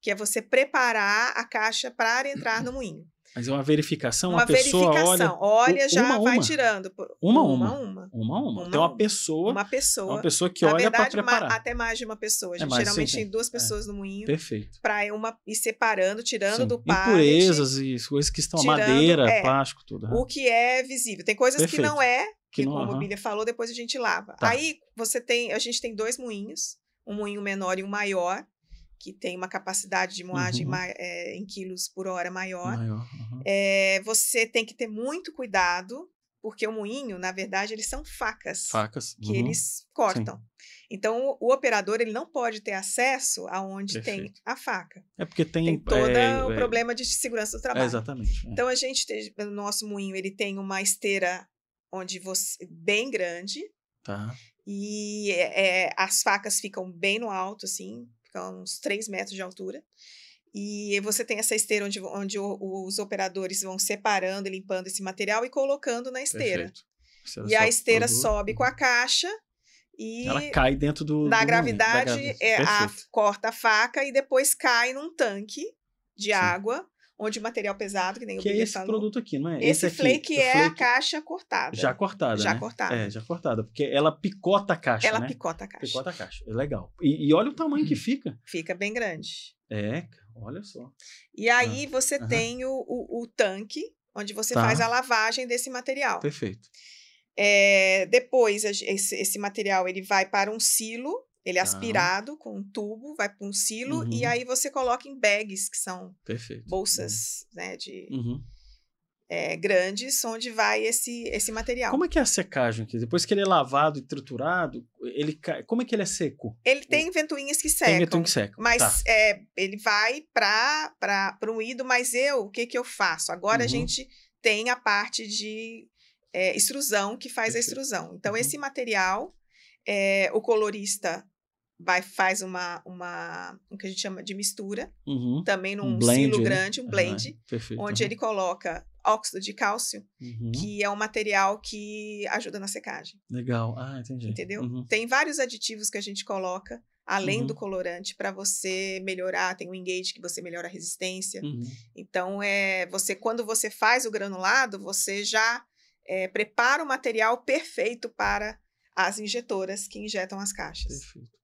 que é você preparar a caixa para entrar no moinho. Mas é uma verificação, uma, Uma pessoa verificação. olha. Olha, já uma, vai uma. tirando. Uma, uma, uma. uma. Uma a uma. Uma a uma uma. pessoa, Uma pessoa. uma pessoa que Na olha para preparar. até mais de uma pessoa. A É gente mais, geralmente sim, tem duas É. pessoas no moinho Perfeito. para uma ir separando, tirando Sim. do pallet Impurezas e coisas que estão tirando, madeira, é, plástico, tudo. o que é visível. Tem coisas Perfeito. que não é, que, Que não- como a Bíblia falou, depois a gente lava. Tá. Aí você tem, a gente tem dois moinhos, um moinho menor e um maior, que tem uma capacidade de moagem Uhum. é, em quilos por hora maior. Maior. aham. É, você tem que ter muito cuidado, porque o moinho, na verdade, eles são facas Facas. que uhum. eles cortam. Então, o, o operador ele não pode ter acesso aonde tem Perfeito. a faca. É porque tem. Tem todo é, o é, problema de segurança do trabalho. exatamente. é. Então a gente tem, o nosso moinho ele tem uma esteira onde você bem grande Tá. e é, as facas ficam bem no alto assim, ficam uns 3 metros de altura. E você tem essa esteira onde, onde os operadores vão separando e limpando esse material e colocando na esteira. E a esteira produto, sobe com a caixa e Ela cai dentro do. do na moinho, da gravidade gravidade. é, a, corta a faca e depois cai num tanque de Sim. água, onde o material pesado, que nem o Que é esse falou, produto aqui, não é? Esse, aqui, flake é a flake caixa cortada. Já cortada. Já né? cortada. É, já cortada. Porque ela picota a caixa. Ela né? picota a caixa. Picota a caixa. É legal. E, e olha o tamanho que fica. Fica bem grande. É, olha só. E aí você aham. tem o, o, o tanque, onde você Tá. faz a lavagem desse material. Perfeito. É, depois, a esse, esse material ele vai para um silo, ele é Tá. aspirado com um tubo, vai para um silo, e Uhum. aí você coloca em bags, que são Perfeito. bolsas né, de, Uhum. é, grandes, onde vai esse, esse material. Como é que é a secagem aqui? Depois que ele é lavado e triturado, ele cai... como é que ele é seco? Ele tem ventoinhas que Tem secam. ventoinho que seca. Mas Tá. é, ele vai para um moído, mas eu, o que, que eu faço? Agora a Uhum. gente tem a parte de é, extrusão que faz a Perfeito. extrusão. Então, Uhum. esse material, é, o colorista vai, faz uma, uma, o que a gente chama de mistura, Uhum. também num Um blend, silo né? grande, um blend, Ah, onde aham. ele coloca óxido de cálcio, Uhum. que é um material que ajuda na secagem. Legal. Ah, entendi. Entendeu? Uhum. Tem vários aditivos que a gente coloca além Uhum. do colorante para você melhorar. Tem o engage que você melhora a resistência. Uhum. Então é você quando você faz o granulado, você já é, prepara o material perfeito para as injetoras que injetam as caixas. Perfeito.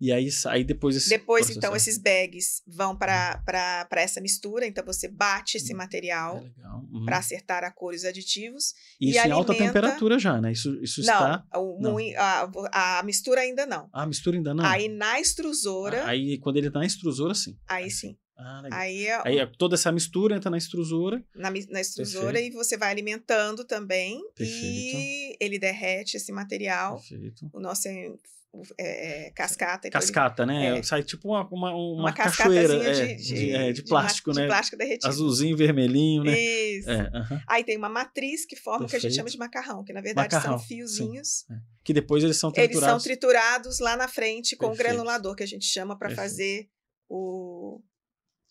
E aí, aí depois esse Depois, processo então, é- esses bags vão para essa mistura. Então, você bate esse Hum, material É. Uhum. para acertar a cor e os aditivos. Isso e em alta alimenta- temperatura já, né? Isso, isso está. Não, o não. a, a mistura ainda não. Ah, a mistura ainda não. Aí, na extrusora, Ah, Aí quando ele tá na extrusora, sim. aí sim. Ah, legal. Aí, é Aí é toda essa mistura entra na extrusora. na, na extrusora Perfeito. e você vai alimentando também. Perfeito. E ele derrete esse material. Perfeito. O nosso é, é, cascata. ele- Cascata, né? é. Sai tipo uma, uma, uma, uma cachoeira é, de, de, é, de plástico, de né? plástico derretido. Azulzinho, vermelhinho, né? Isso. É, aham. Aí tem uma matriz que forma o que a gente Perfeito. chama de macarrão, que na verdade Macarrão, são fiozinhos. Que depois eles são Eles são triturados. triturados lá na frente com o Perfeito. granulador, que a gente chama para Perfeito. fazer o,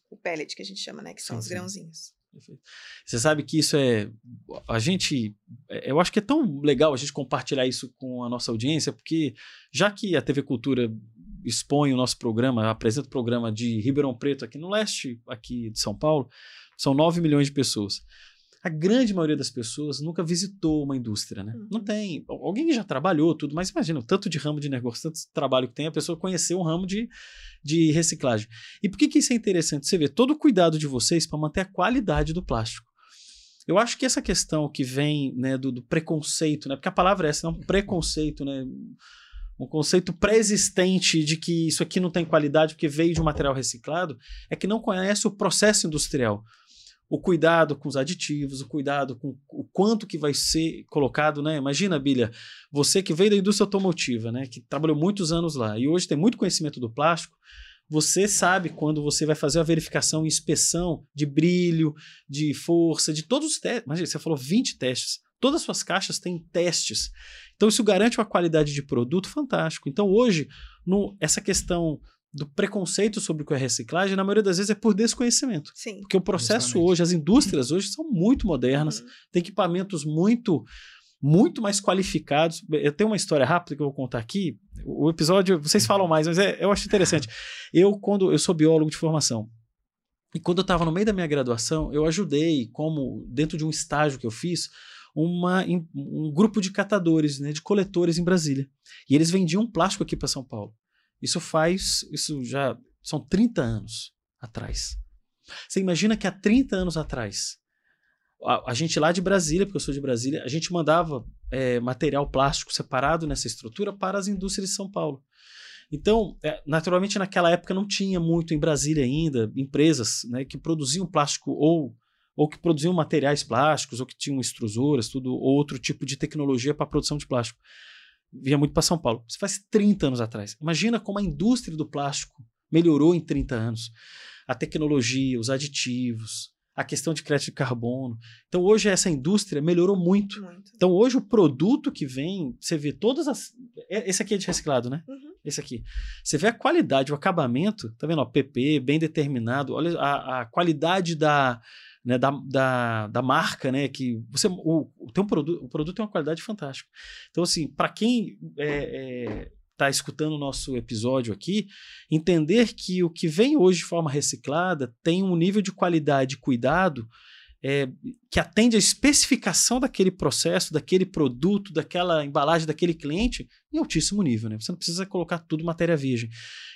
o pellet, que a gente chama, né? Que são Sim, os sim. Perfeito. Você sabe que isso é. A gente. é, Eu acho que é tão legal a gente compartilhar isso com a nossa audiência, porque já que a TV Cultura expõe o nosso programa, apresenta o programa de Ribeirão Preto aqui no leste, aqui de São Paulo, são 9 milhões de pessoas. A grande maioria das pessoas nunca visitou uma indústria, né? Uhum. Não tem. Alguém já trabalhou tudo, mas imagina o tanto de ramo de negócio, tanto de trabalho que tem, a pessoa conhecer um ramo de, de reciclagem. E por que, que isso é interessante? Você vê todo o cuidado de vocês para manter a qualidade do plástico. Eu acho que essa questão que vem né, do, do preconceito, né, porque a palavra é essa, é um preconceito, né, um conceito pré-existente de que isso aqui não tem qualidade porque veio de um material reciclado, é que não conhece o processo industrial. O cuidado com os aditivos, o cuidado com o quanto que vai ser colocado, né? Imagina, Bilha, você que veio da indústria automotiva, né? Que trabalhou muitos anos lá e hoje tem muito conhecimento do plástico, você sabe quando você vai fazer a verificação e inspeção de brilho, de força, de todos os testes. Imagina, você falou 20 testes. Todas as suas caixas têm testes. Então, isso garante uma qualidade de produto fantástico. Então, hoje, no, essa questão do preconceito sobre o que é reciclagem, na maioria das vezes é por desconhecimento. Sim. Porque o processo Justamente. hoje, as indústrias hoje são muito modernas, Uhum. tem equipamentos muito muito mais qualificados. Eu tenho uma história rápida que eu vou contar aqui. O episódio, vocês falam mais, mas é, eu acho interessante. Eu, quando eu sou biólogo de formação, e quando eu estava no meio da minha graduação, eu ajudei, como dentro de um estágio que eu fiz, uma, um grupo de catadores, né, de coletores em Brasília. E eles vendiam plástico aqui para São Paulo. Isso faz, isso já são 30 anos atrás. Você imagina que há 30 anos atrás, a, a gente lá de Brasília, porque eu sou de Brasília, a gente mandava é, material plástico separado nessa estrutura para as indústrias de São Paulo. Então, é, naturalmente, naquela época não tinha muito em Brasília ainda empresas né, que produziam plástico ou, ou que produziam materiais plásticos, ou que tinham extrusoras, tudo, ou outro tipo de tecnologia para produção de plástico. Via muito para São Paulo. Isso faz 30 anos atrás. Imagina como a indústria do plástico melhorou em 30 anos. A tecnologia, os aditivos, a questão de crédito de carbono. Então, hoje essa indústria melhorou muito. muito. Então, hoje o produto que vem, você vê todas as. É, esse aqui é de reciclado, né? Uhum. Esse aqui. Você vê a qualidade, o acabamento, tá vendo? Ó, PP, bem determinado. Olha a, a qualidade da, né, da, da, da, marca, né? Que você. O, o, tem um produto, o produto tem uma qualidade fantástica. Então, assim, para quem é, é, está escutando o nosso episódio aqui, entender que o que vem hoje de forma reciclada tem um nível de qualidade e cuidado é, que atende à especificação daquele processo, daquele produto, daquela embalagem, daquele cliente em altíssimo nível. Né? Você não precisa colocar tudo matéria virgem.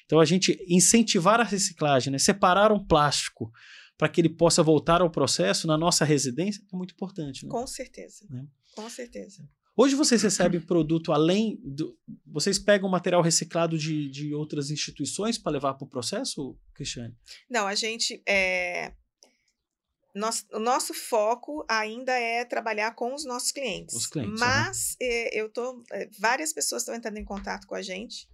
Então, a gente incentivar a reciclagem, né? separar um plástico para que ele possa voltar ao processo na nossa residência é muito importante. Né? Com certeza. Né? Com certeza. Hoje vocês recebem produto além do. Vocês pegam material reciclado de, de outras instituições para levar para o processo, Cristiane? Não, a gente. É... Nosso, o nosso foco ainda é trabalhar com os nossos clientes. Os clientes mas uhum. é, eu tô. É, várias pessoas estão entrando em contato com a gente.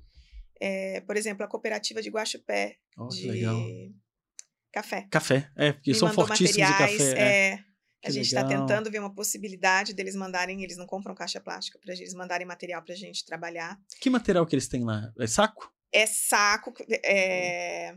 É, por exemplo, a cooperativa de Guaxupé. Oh, de legal. Café. Café, é, porque Me são fortíssimos de café. É. é a gente está tentando ver uma possibilidade deles mandarem, eles não compram caixa plástica, para eles mandarem material para a gente trabalhar. Que material que eles têm lá? É saco? É saco. É,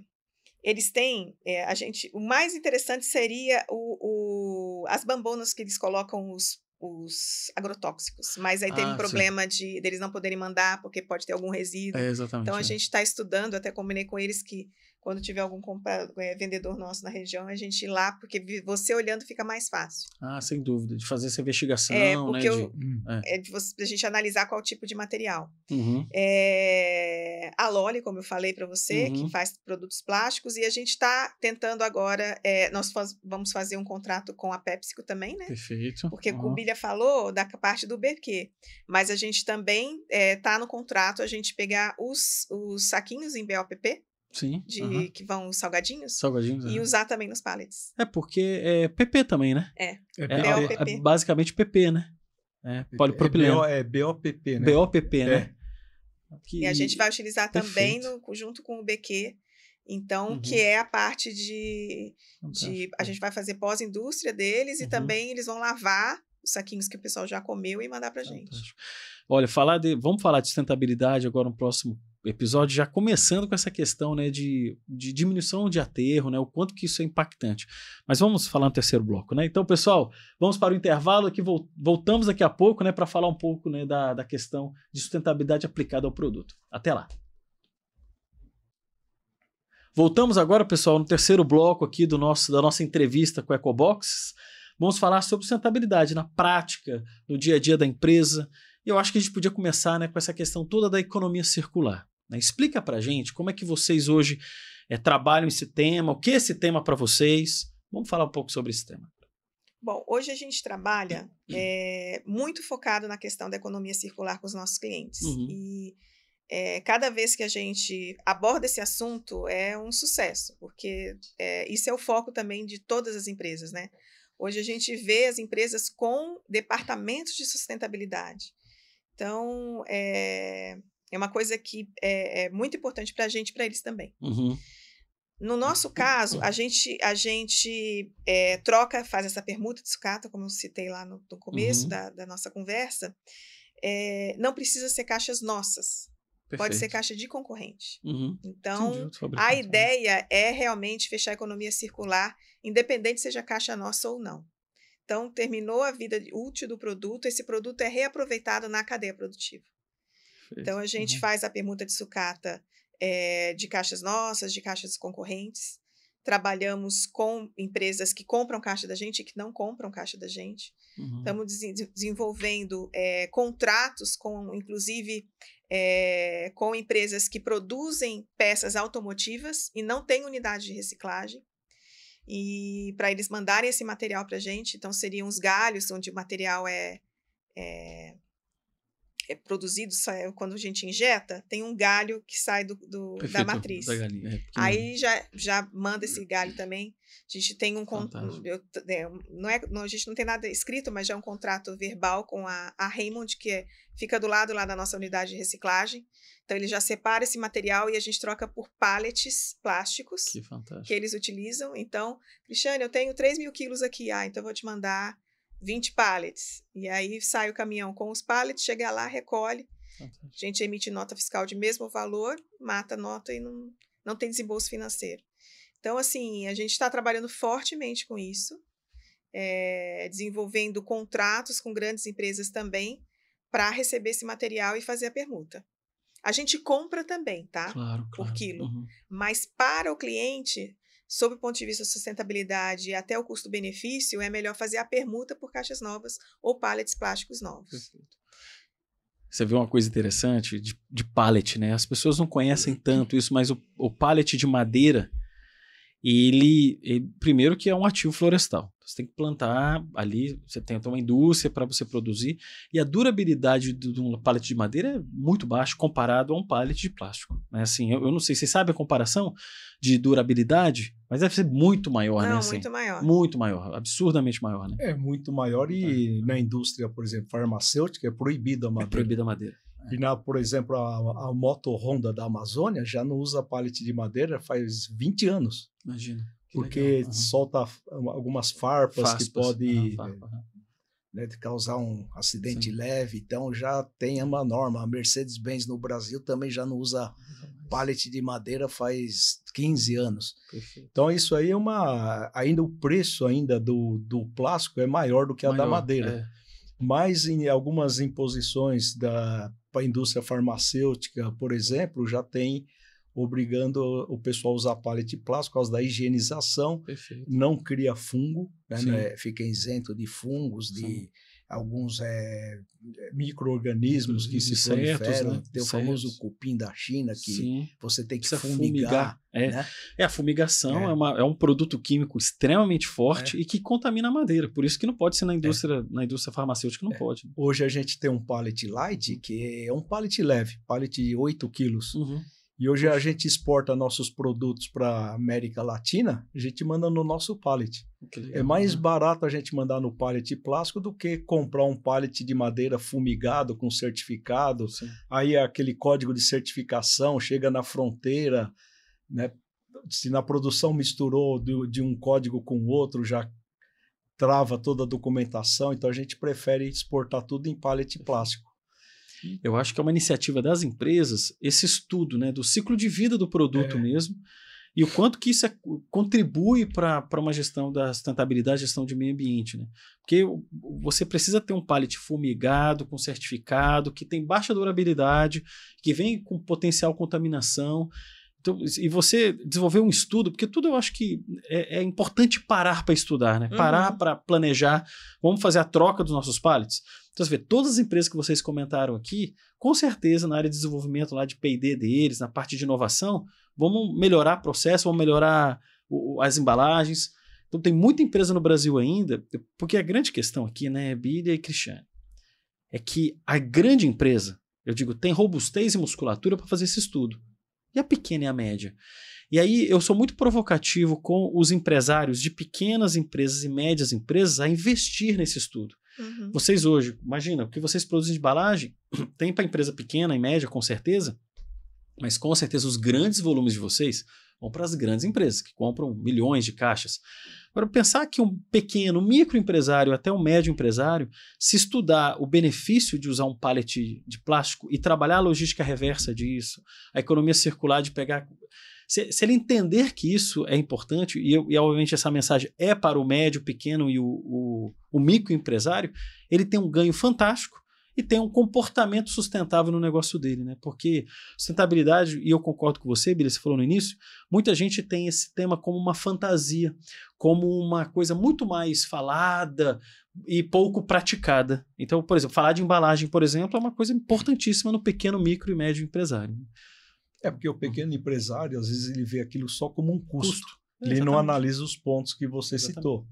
eles têm, é, a gente, o mais interessante seria o, o, as bambonas que eles colocam os, os agrotóxicos, mas aí teve ah, um problema de deles não poderem mandar porque pode ter algum resíduo. É, exatamente. Então a é. gente está estudando, até combinei com eles que quando tiver algum compra, é, vendedor nosso na região, a gente ir lá, porque você olhando fica mais fácil. Ah, sem dúvida, de fazer essa investigação, é, porque né? Eu, de, hum, é. é de, você, a gente analisar qual tipo de material. Uhum. É, a Loli, como eu falei para você, uhum. que faz produtos plásticos, e a gente está tentando agora, é, nós faz, vamos fazer um contrato com a PepsiCo também, né? Perfeito. Porque uhum. o Bilha falou da parte do berquê, mas a gente também está é, no contrato a gente pegar os, os saquinhos em BOPP, Sim. De, uhum. Que vão salgadinhos. Salgadinhos. E é. usar também nos pallets. É, porque é PP também, né? É. É, é, é basicamente PP, né? É, polipropileno. É, BOPP, né? BOPP, né? Que... E a gente vai utilizar também no, junto com o BQ. Então, uhum. que é a parte de, de. A gente vai fazer pós-indústria deles uhum. e também eles vão lavar os saquinhos que o pessoal já comeu e mandar pra gente. Olha, falar de. Vamos falar de sustentabilidade agora no próximo episódio, já começando com essa questão né, de, de diminuição de aterro, né, o quanto que isso é impactante. Mas vamos falar no terceiro bloco. Né? Então, pessoal, vamos para o intervalo que voltamos daqui a pouco né, para falar um pouco né, da, da questão de sustentabilidade aplicada ao produto. Até lá. Voltamos agora, pessoal, no terceiro bloco aqui do nosso, da nossa entrevista com a Ecobox. Vamos falar sobre sustentabilidade na prática, no dia a dia da empresa. E eu acho que a gente podia começar né, com essa questão toda da economia circular. Né? Explica para gente como é que vocês hoje é, trabalham esse tema, o que é esse tema para vocês. Vamos falar um pouco sobre esse tema. Bom, hoje a gente trabalha é, muito focado na questão da economia circular com os nossos clientes. Uhum. E é, cada vez que a gente aborda esse assunto é um sucesso, porque é, isso é o foco também de todas as empresas, né? Hoje a gente vê as empresas com departamentos de sustentabilidade. Então, é, é uma coisa que é, é muito importante para a gente e para eles também. Uhum. No nosso caso, a gente, a gente é, troca, faz essa permuta de sucata, como eu citei lá no, no começo uhum. da, da, nossa conversa. É, não precisa ser caixas nossas. Perfeito. Pode ser caixa de concorrente. Uhum. Então, a né? ideia é realmente fechar a economia circular, independente seja caixa nossa ou não. Então, terminou a vida útil do produto, esse produto é reaproveitado na cadeia produtiva. Perfeito. Então a gente uhum. faz a permuta de sucata é, de caixas nossas, de caixas concorrentes. Trabalhamos com empresas que compram caixa da gente e que não compram caixa da gente. Uhum. Estamos des desenvolvendo é, contratos com, inclusive, é, com empresas que produzem peças automotivas e não têm unidade de reciclagem. E para eles mandarem esse material para a gente, então seriam os galhos onde o material é, é é produzido quando a gente injeta, tem um galho que sai do, do da matriz. Da galinha, é Aí já, já manda esse galho também. A gente tem um contrato. É, não é, não, a gente não tem nada escrito, mas já é um contrato verbal com a, a Raymond, que é, fica do lado lá da nossa unidade de reciclagem. Então ele já separa esse material e a gente troca por pallets plásticos que, que eles utilizam. Então, Cristiane, eu tenho 3 mil quilos aqui. Ah, então eu vou te mandar 20 pallets. E aí sai o caminhão com os pallets, chega lá, recolhe. A gente emite nota fiscal de mesmo valor, mata a nota e não, não tem desembolso financeiro. Então, assim, a gente está trabalhando fortemente com isso, é, desenvolvendo contratos com grandes empresas também para receber esse material e fazer a permuta. A gente compra também, tá? Claro, claro. Por quilo. Uhum. Mas para o cliente, sob o ponto de vista da sustentabilidade e até o custo-benefício, é melhor fazer a permuta por caixas novas ou pallets plásticos novos. Perfeito. Você vê uma coisa interessante de, de pallet, né? As pessoas não conhecem tanto isso, mas o, o pallet de madeira, ele, ele, primeiro que é um ativo florestal. Você tem que plantar ali, você tem uma indústria para você produzir, e a durabilidade de, de um pallet de madeira é muito baixa comparado a um pallet de plástico. Né? Assim, eu, eu não sei, vocês sabem a comparação de durabilidade? Mas deve ser muito maior, não, né? Assim, muito maior. Muito maior, absurdamente maior, né? É muito maior e é. na indústria, por exemplo, farmacêutica, é proibida a madeira. É proibida a madeira. E, na, por exemplo, a, a moto Honda da Amazônia já não usa pallet de madeira faz 20 anos. Imagina. Porque uhum. solta algumas farpas, que pode uhum, né, causar um acidente Sim. leve. Então já tem uma norma. A Mercedes-Benz no Brasil também já não usa pallet de madeira faz 15 anos. Perfeito. Então isso aí é uma ainda o preço ainda do, do plástico é maior do que a maior, da madeira. É. Mas em algumas imposições da a indústria farmacêutica, por exemplo, já tem obrigando o pessoal a usar pallet de plástico por causa da higienização, Perfeito. não cria fungo, né, né, fica isento de fungos, de Sim alguns é, micro-organismos que se proliferam. Né? Tem o famoso cupim da China que Sim. você tem que fumigar. fumigar. É. Né? é, a fumigação é, é, uma, é, um produto químico extremamente forte é. e que contamina a madeira. Por isso que não pode ser na indústria, na indústria farmacêutica, não pode. Hoje a gente tem um pallet light, que é um pallet leve, pallet de 8 quilos. Uhum. E hoje a gente exporta nossos produtos para América Latina, a gente manda no nosso pallet. Legal, é mais né? barato a gente mandar no pallet plástico do que comprar um pallet de madeira fumigado com certificado. Sim. Aí aquele código de certificação chega na fronteira, né? Se na produção misturou de, de um código com outro, já trava toda a documentação. Então a gente prefere exportar tudo em pallet plástico. Eu acho que é uma iniciativa das empresas esse estudo né, do ciclo de vida do produto é. mesmo e o quanto que isso é, contribui para uma gestão da sustentabilidade, gestão de meio ambiente. Né? Porque você precisa ter um pallet fumigado, com certificado, que tem baixa durabilidade, que vem com potencial contaminação. Então, e você desenvolver um estudo, porque tudo eu acho que é, é importante parar para estudar, né? Uhum. Parar para planejar. Vamos fazer a troca dos nossos pallets. Então, você vê, todas as empresas que vocês comentaram aqui, com certeza na área de desenvolvimento lá de P&D deles, na parte de inovação, vamos melhorar o processo, vamos melhorar o, as embalagens. Então tem muita empresa no Brasil ainda, porque a grande questão aqui, né, Bíblia e Cristiane, é que a grande empresa, eu digo, tem robustez e musculatura para fazer esse estudo. E a pequena e a média? E aí eu sou muito provocativo com os empresários de pequenas empresas e médias empresas a investir nesse estudo. Uhum. Vocês hoje, imagina, o que vocês produzem de embalagem tem para empresa pequena e média, com certeza, mas com certeza os grandes volumes de vocês vão para as grandes empresas, que compram milhões de caixas. Agora, pensar que um pequeno microempresário até um médio empresário, se estudar o benefício de usar um pallet de plástico e trabalhar a logística reversa disso, a economia circular de pegar se, se ele entender que isso é importante, e, e, obviamente essa mensagem é para o médio, pequeno e o, o, o microempresário, ele tem um ganho fantástico e tenha um comportamento sustentável no negócio dele, né? Porque sustentabilidade, e eu concordo com você, Billy, você falou no início, muita gente tem esse tema como uma fantasia, como uma coisa muito mais falada e pouco praticada. Então, por exemplo, falar de embalagem, por exemplo, é uma coisa importantíssima no pequeno, micro e médio empresário. né? É porque o pequeno empresário, às vezes, ele vê aquilo só como um custo. Custo. Ele não Exatamente. analisa os pontos que você Exatamente. citou.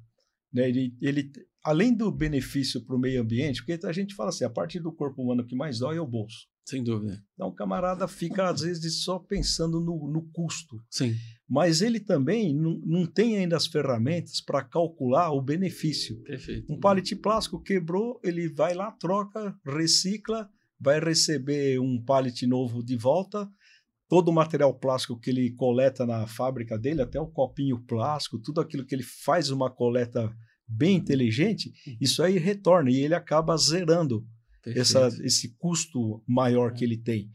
Né? Ele, ele, além do benefício para o meio ambiente, porque a gente fala assim, a parte do corpo humano que mais dói é o bolso. Sem dúvida. Então, o camarada fica, às vezes, só pensando no, no custo. Sim. Mas ele também não, não tem ainda as ferramentas para calcular o benefício. Perfeito. Um pallet plástico quebrou, ele vai lá, troca, recicla, vai receber um pallet novo de volta. Todo o material plástico que ele coleta na fábrica dele, até o copinho plástico, tudo aquilo que ele faz uma coleta bem inteligente, Uhum. isso aí retorna e ele acaba zerando essa, esse custo maior que ele tem.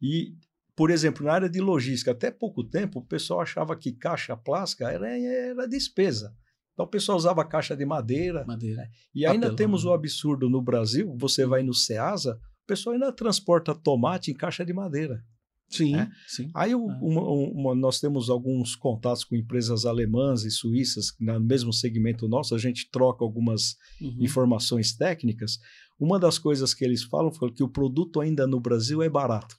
E, por exemplo, na área de logística, até pouco tempo, o pessoal achava que caixa plástica era, era despesa. Então o pessoal usava caixa de madeira. Madeira. E ainda temos né? o absurdo no Brasil, você vai no Ceasa, o pessoal ainda transporta tomate em caixa de madeira. Sim, É? sim. Aí o- Ah. uma- uma- nós temos alguns contatos com empresas alemãs e suíças, no mesmo segmento nosso, a gente troca algumas Uhum. informações técnicas. Uma das coisas que eles falam foi que o produto ainda no Brasil é barato.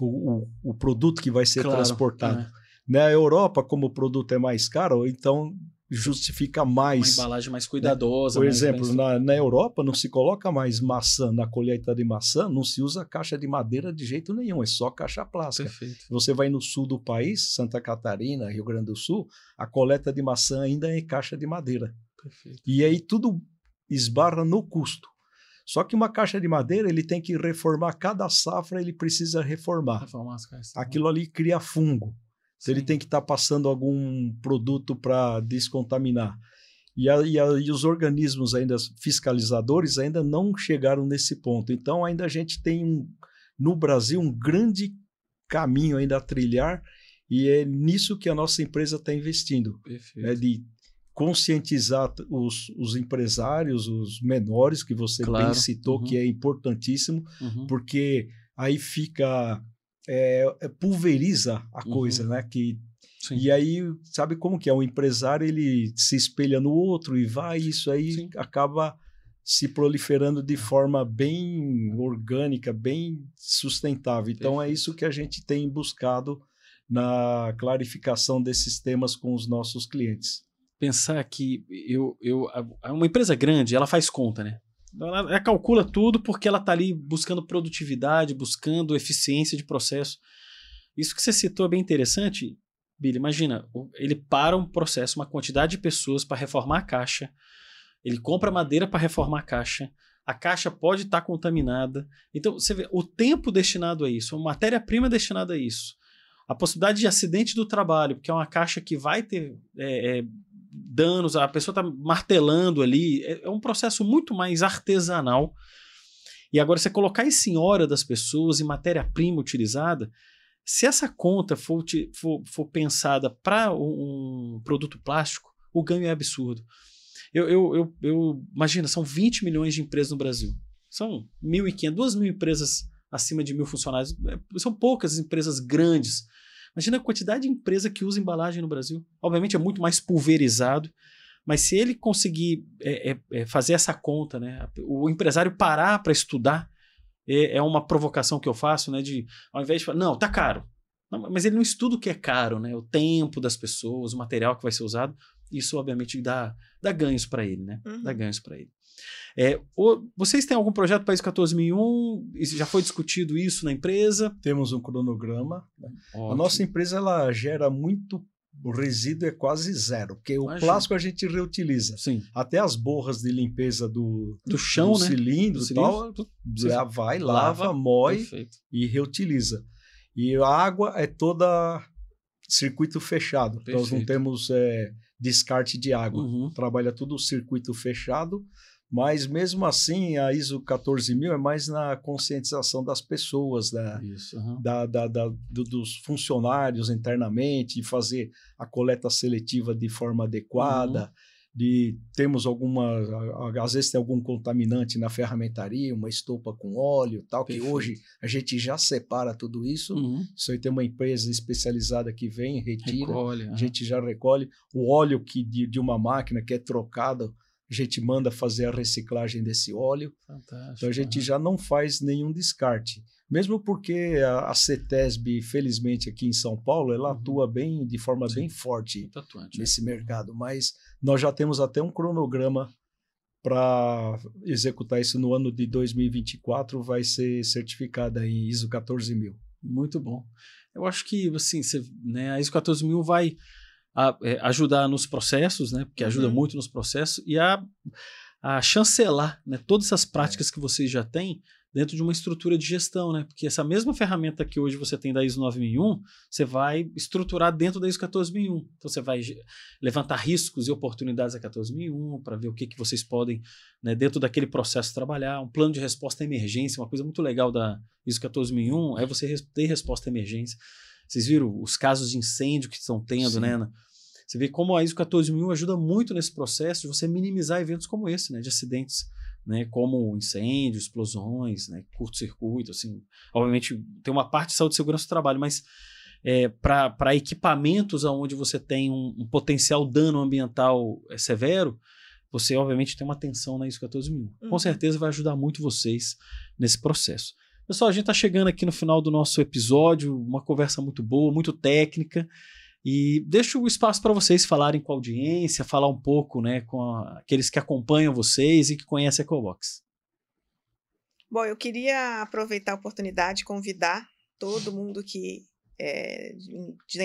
O, o, o produto que vai ser Claro, transportado. é. Na Europa, como o produto é mais caro, então justifica Uma mais. embalagem mais cuidadosa. Por mais exemplo, bem- na, na Europa não se coloca mais maçã na colheita de maçã, não se usa caixa de madeira de jeito nenhum, é só caixa plástica. Perfeito. Você vai no sul do país, Santa Catarina, Rio Grande do Sul, a coleta de maçã ainda é em caixa de madeira. Perfeito. E aí tudo esbarra no custo. Só que uma caixa de madeira, ele tem que reformar cada safra, ele precisa reformar. Reformar as caixas. Aquilo ali cria fungo. Então ele tem que estar passando algum produto para descontaminar. E, a- e a- e os organismos ainda fiscalizadores ainda não chegaram nesse ponto. Então ainda a gente tem um, no Brasil um grande caminho ainda a trilhar e é nisso que a nossa empresa está investindo, Perfeito. é de conscientizar os, os empresários, os menores que você Claro, bem citou, uhum. que é importantíssimo, Uhum. porque aí fica é, é, pulveriza a Uhum. coisa, né? Que Sim. e aí sabe como que é o empresário ele se espelha no outro e vai isso aí Sim. acaba se proliferando de forma bem orgânica, bem sustentável. Então é Perfeito. isso que a gente tem buscado na clarificação desses temas com os nossos clientes. Pensar que eu, eu, uma empresa grande, ela faz conta, né? Ela, ela calcula tudo porque ela está ali buscando produtividade, buscando eficiência de processo. Isso que você citou é bem interessante, Billy. Imagina, ele para um processo, uma quantidade de pessoas para reformar a caixa, ele compra madeira para reformar a caixa, a caixa pode estar contaminada. Então, você vê o tempo destinado a isso, a matéria-prima destinada a isso, a possibilidade de acidente do trabalho, porque é uma caixa que vai ter é, é, danos, a pessoa está martelando ali, é, é um processo muito mais artesanal. E agora, você colocar isso em hora das pessoas, em matéria-prima utilizada, se essa conta for, for, for pensada para um, um produto plástico, o ganho é absurdo. Eu, eu, eu, eu imagina, são 20 milhões de empresas no Brasil. São 1.500, 2 mil empresas acima de mil funcionários. É, São poucas empresas grandes. Imagina a quantidade de empresa que usa embalagem no Brasil. Obviamente é muito mais pulverizado, mas se ele conseguir é, é, é, fazer essa conta, né, o empresário parar para estudar, é, é uma provocação que eu faço, né, de ao invés de falar, não, tá caro. Não, mas ele não estuda o que é caro, né, o tempo das pessoas, o material que vai ser usado. Isso, obviamente, dá, dá ganhos para ele, né? Uhum. Dá ganhos para ele. É, o- vocês têm algum projeto para ISO 14001? Isso- Já foi discutido isso na empresa? Temos um cronograma. A Ótimo. nossa empresa ela gera muito o resíduo é quase zero, porque o Imagina. plástico a gente reutiliza. Sim. Até as borras de limpeza do, Do chão, do né? cilindro Do e tal, Você já vai, lava, lava, moe Perfeito. e reutiliza. E a água é toda circuito fechado. Nós não Perfeito. temos é, descarte de água. Uhum. Trabalha tudo circuito fechado, mas mesmo assim a ISO 14000 é mais na conscientização das pessoas, né? Isso. aham. da, da, da- do- dos funcionários internamente, de fazer a coleta seletiva de forma adequada, de temos alguma, às vezes tem algum contaminante na ferramentaria, uma estopa com óleo, tal, Perfeito. que hoje a gente já separa tudo isso. Uhum. Isso aí tem uma empresa especializada que vem, retira, recolhe, a gente já recolhe o óleo que de, de uma máquina que é trocado, a gente manda fazer a reciclagem desse óleo. Fantástico, então a gente já não faz nenhum descarte. Mesmo porque a, a CETESB, felizmente aqui em São Paulo, ela uhum. atua bem de forma Sim. bem forte atuante, nesse é. mercado. Mas nós já temos até um cronograma para executar isso no ano de 2024, vai ser certificada em ISO 14000. Muito bom. Eu acho que assim, você, né, a ISO 14000 vai a, é, ajudar nos processos, né, porque ajuda uhum. muito nos processos, e a, a chancelar né, todas essas práticas é. que vocês já têm dentro de uma estrutura de gestão, né? Porque essa mesma ferramenta que hoje você tem da ISO 9001, você vai estruturar dentro da ISO 14001. Então você vai levantar riscos e oportunidades da 14001 para ver o que, que vocês podem, né, dentro daquele processo trabalhar, um plano de resposta à emergência, uma coisa muito legal da ISO 14001 é você ter resposta à emergência. Vocês viram os casos de incêndio que estão tendo, Sim. né? Você vê como a ISO 14001 ajuda muito nesse processo de você minimizar eventos como esse, né, de acidentes né, como incêndio, explosões, né, curto-circuito, assim. Obviamente tem uma parte de saúde e segurança do trabalho, mas é, para equipamentos onde você tem um, um potencial dano ambiental é, severo, você obviamente tem uma atenção na ISO 14000. Uhum. Com certeza vai ajudar muito vocês nesse processo. Pessoal, a gente está chegando aqui no final do nosso episódio, uma conversa muito boa, muito técnica. E deixo o espaço para vocês falarem com a audiência, falar um pouco né, com a, aqueles que acompanham vocês e que conhecem a Ecobox. Bom, eu queria aproveitar a oportunidade de convidar todo mundo que é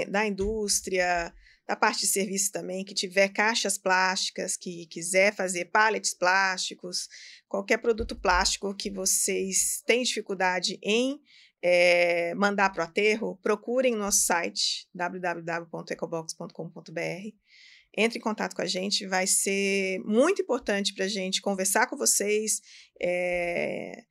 da indústria, da parte de serviço também, que tiver caixas plásticas, que quiser fazer pallets plásticos, qualquer produto plástico que vocês têm dificuldade em é, mandar para o aterro, procurem nosso site www.ecobox.com.br. Entre em contato com a gente, vai ser muito importante para a gente conversar com vocês, é,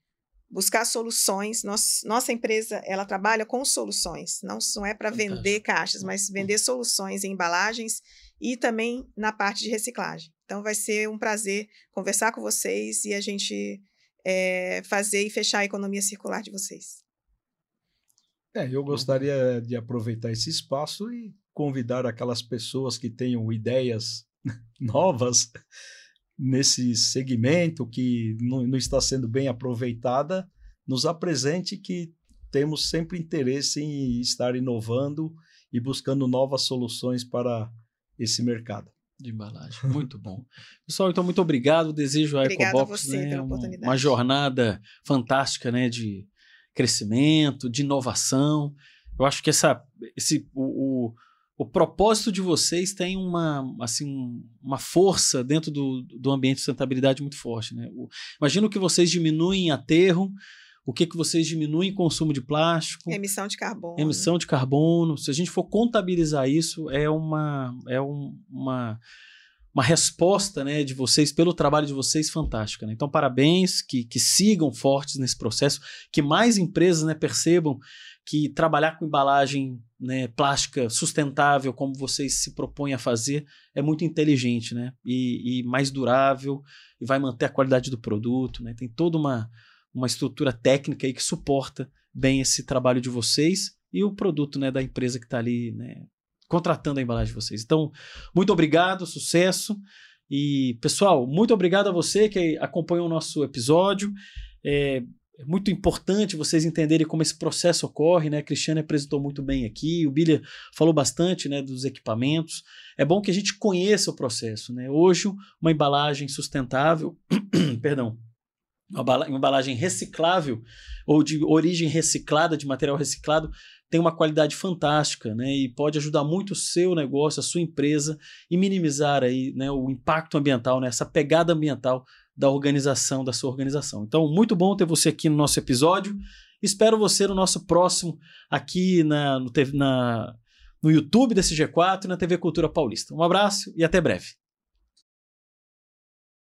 buscar soluções. Nossa, nossa empresa ela trabalha com soluções, não, não é para vender caixas, mas vender soluções em embalagens e também na parte de reciclagem. Então vai ser um prazer conversar com vocês e a gente é, fazer e fechar a economia circular de vocês. É, eu gostaria de aproveitar esse espaço e convidar aquelas pessoas que tenham ideias novas nesse segmento que não, não, está sendo bem aproveitada, nos apresente que temos sempre interesse em estar inovando e buscando novas soluções para esse mercado. De embalagem, muito bom. Pessoal, então muito obrigado. Desejo a Ecobox né, uma, uma jornada fantástica né, de crescimento, de inovação. Eu acho que essa, esse, o, o, o propósito de vocês tem uma, assim, uma força dentro do, do ambiente de sustentabilidade muito forte. Né? O, imagino que vocês diminuem aterro, o que, que vocês diminuem consumo de plástico. Emissão de carbono. Emissão de carbono. Se a gente for contabilizar isso, é uma, é um, uma uma resposta né, de vocês, pelo trabalho de vocês, fantástica. Né? Então, parabéns, que, que sigam fortes nesse processo, que mais empresas né, percebam que trabalhar com embalagem né, plástica sustentável, como vocês se propõem a fazer, é muito inteligente né? e, e mais durável e vai manter a qualidade do produto. Né? Tem toda uma, uma estrutura técnica aí que suporta bem esse trabalho de vocês e o produto né, da empresa que está ali né, contratando a embalagem de vocês. Então, muito obrigado, sucesso. E, pessoal, muito obrigado a você que acompanhou o nosso episódio. É, é muito importante vocês entenderem como esse processo ocorre, né? A Cristiane apresentou muito bem aqui, o Bilha falou bastante, né, dos equipamentos. É bom que a gente conheça o processo, né? Hoje, uma embalagem sustentável, perdão, uma embalagem reciclável ou de origem reciclada, de material reciclado, tem uma qualidade fantástica, né? E pode ajudar muito o seu negócio, a sua empresa e minimizar aí, né, o impacto ambiental, né, essa pegada ambiental da organização, da sua organização. Então, muito bom ter você aqui no nosso episódio. Espero você no nosso próximo aqui na, no, na, no YouTube desse G4 e na TV Cultura Paulista. Um abraço e até breve.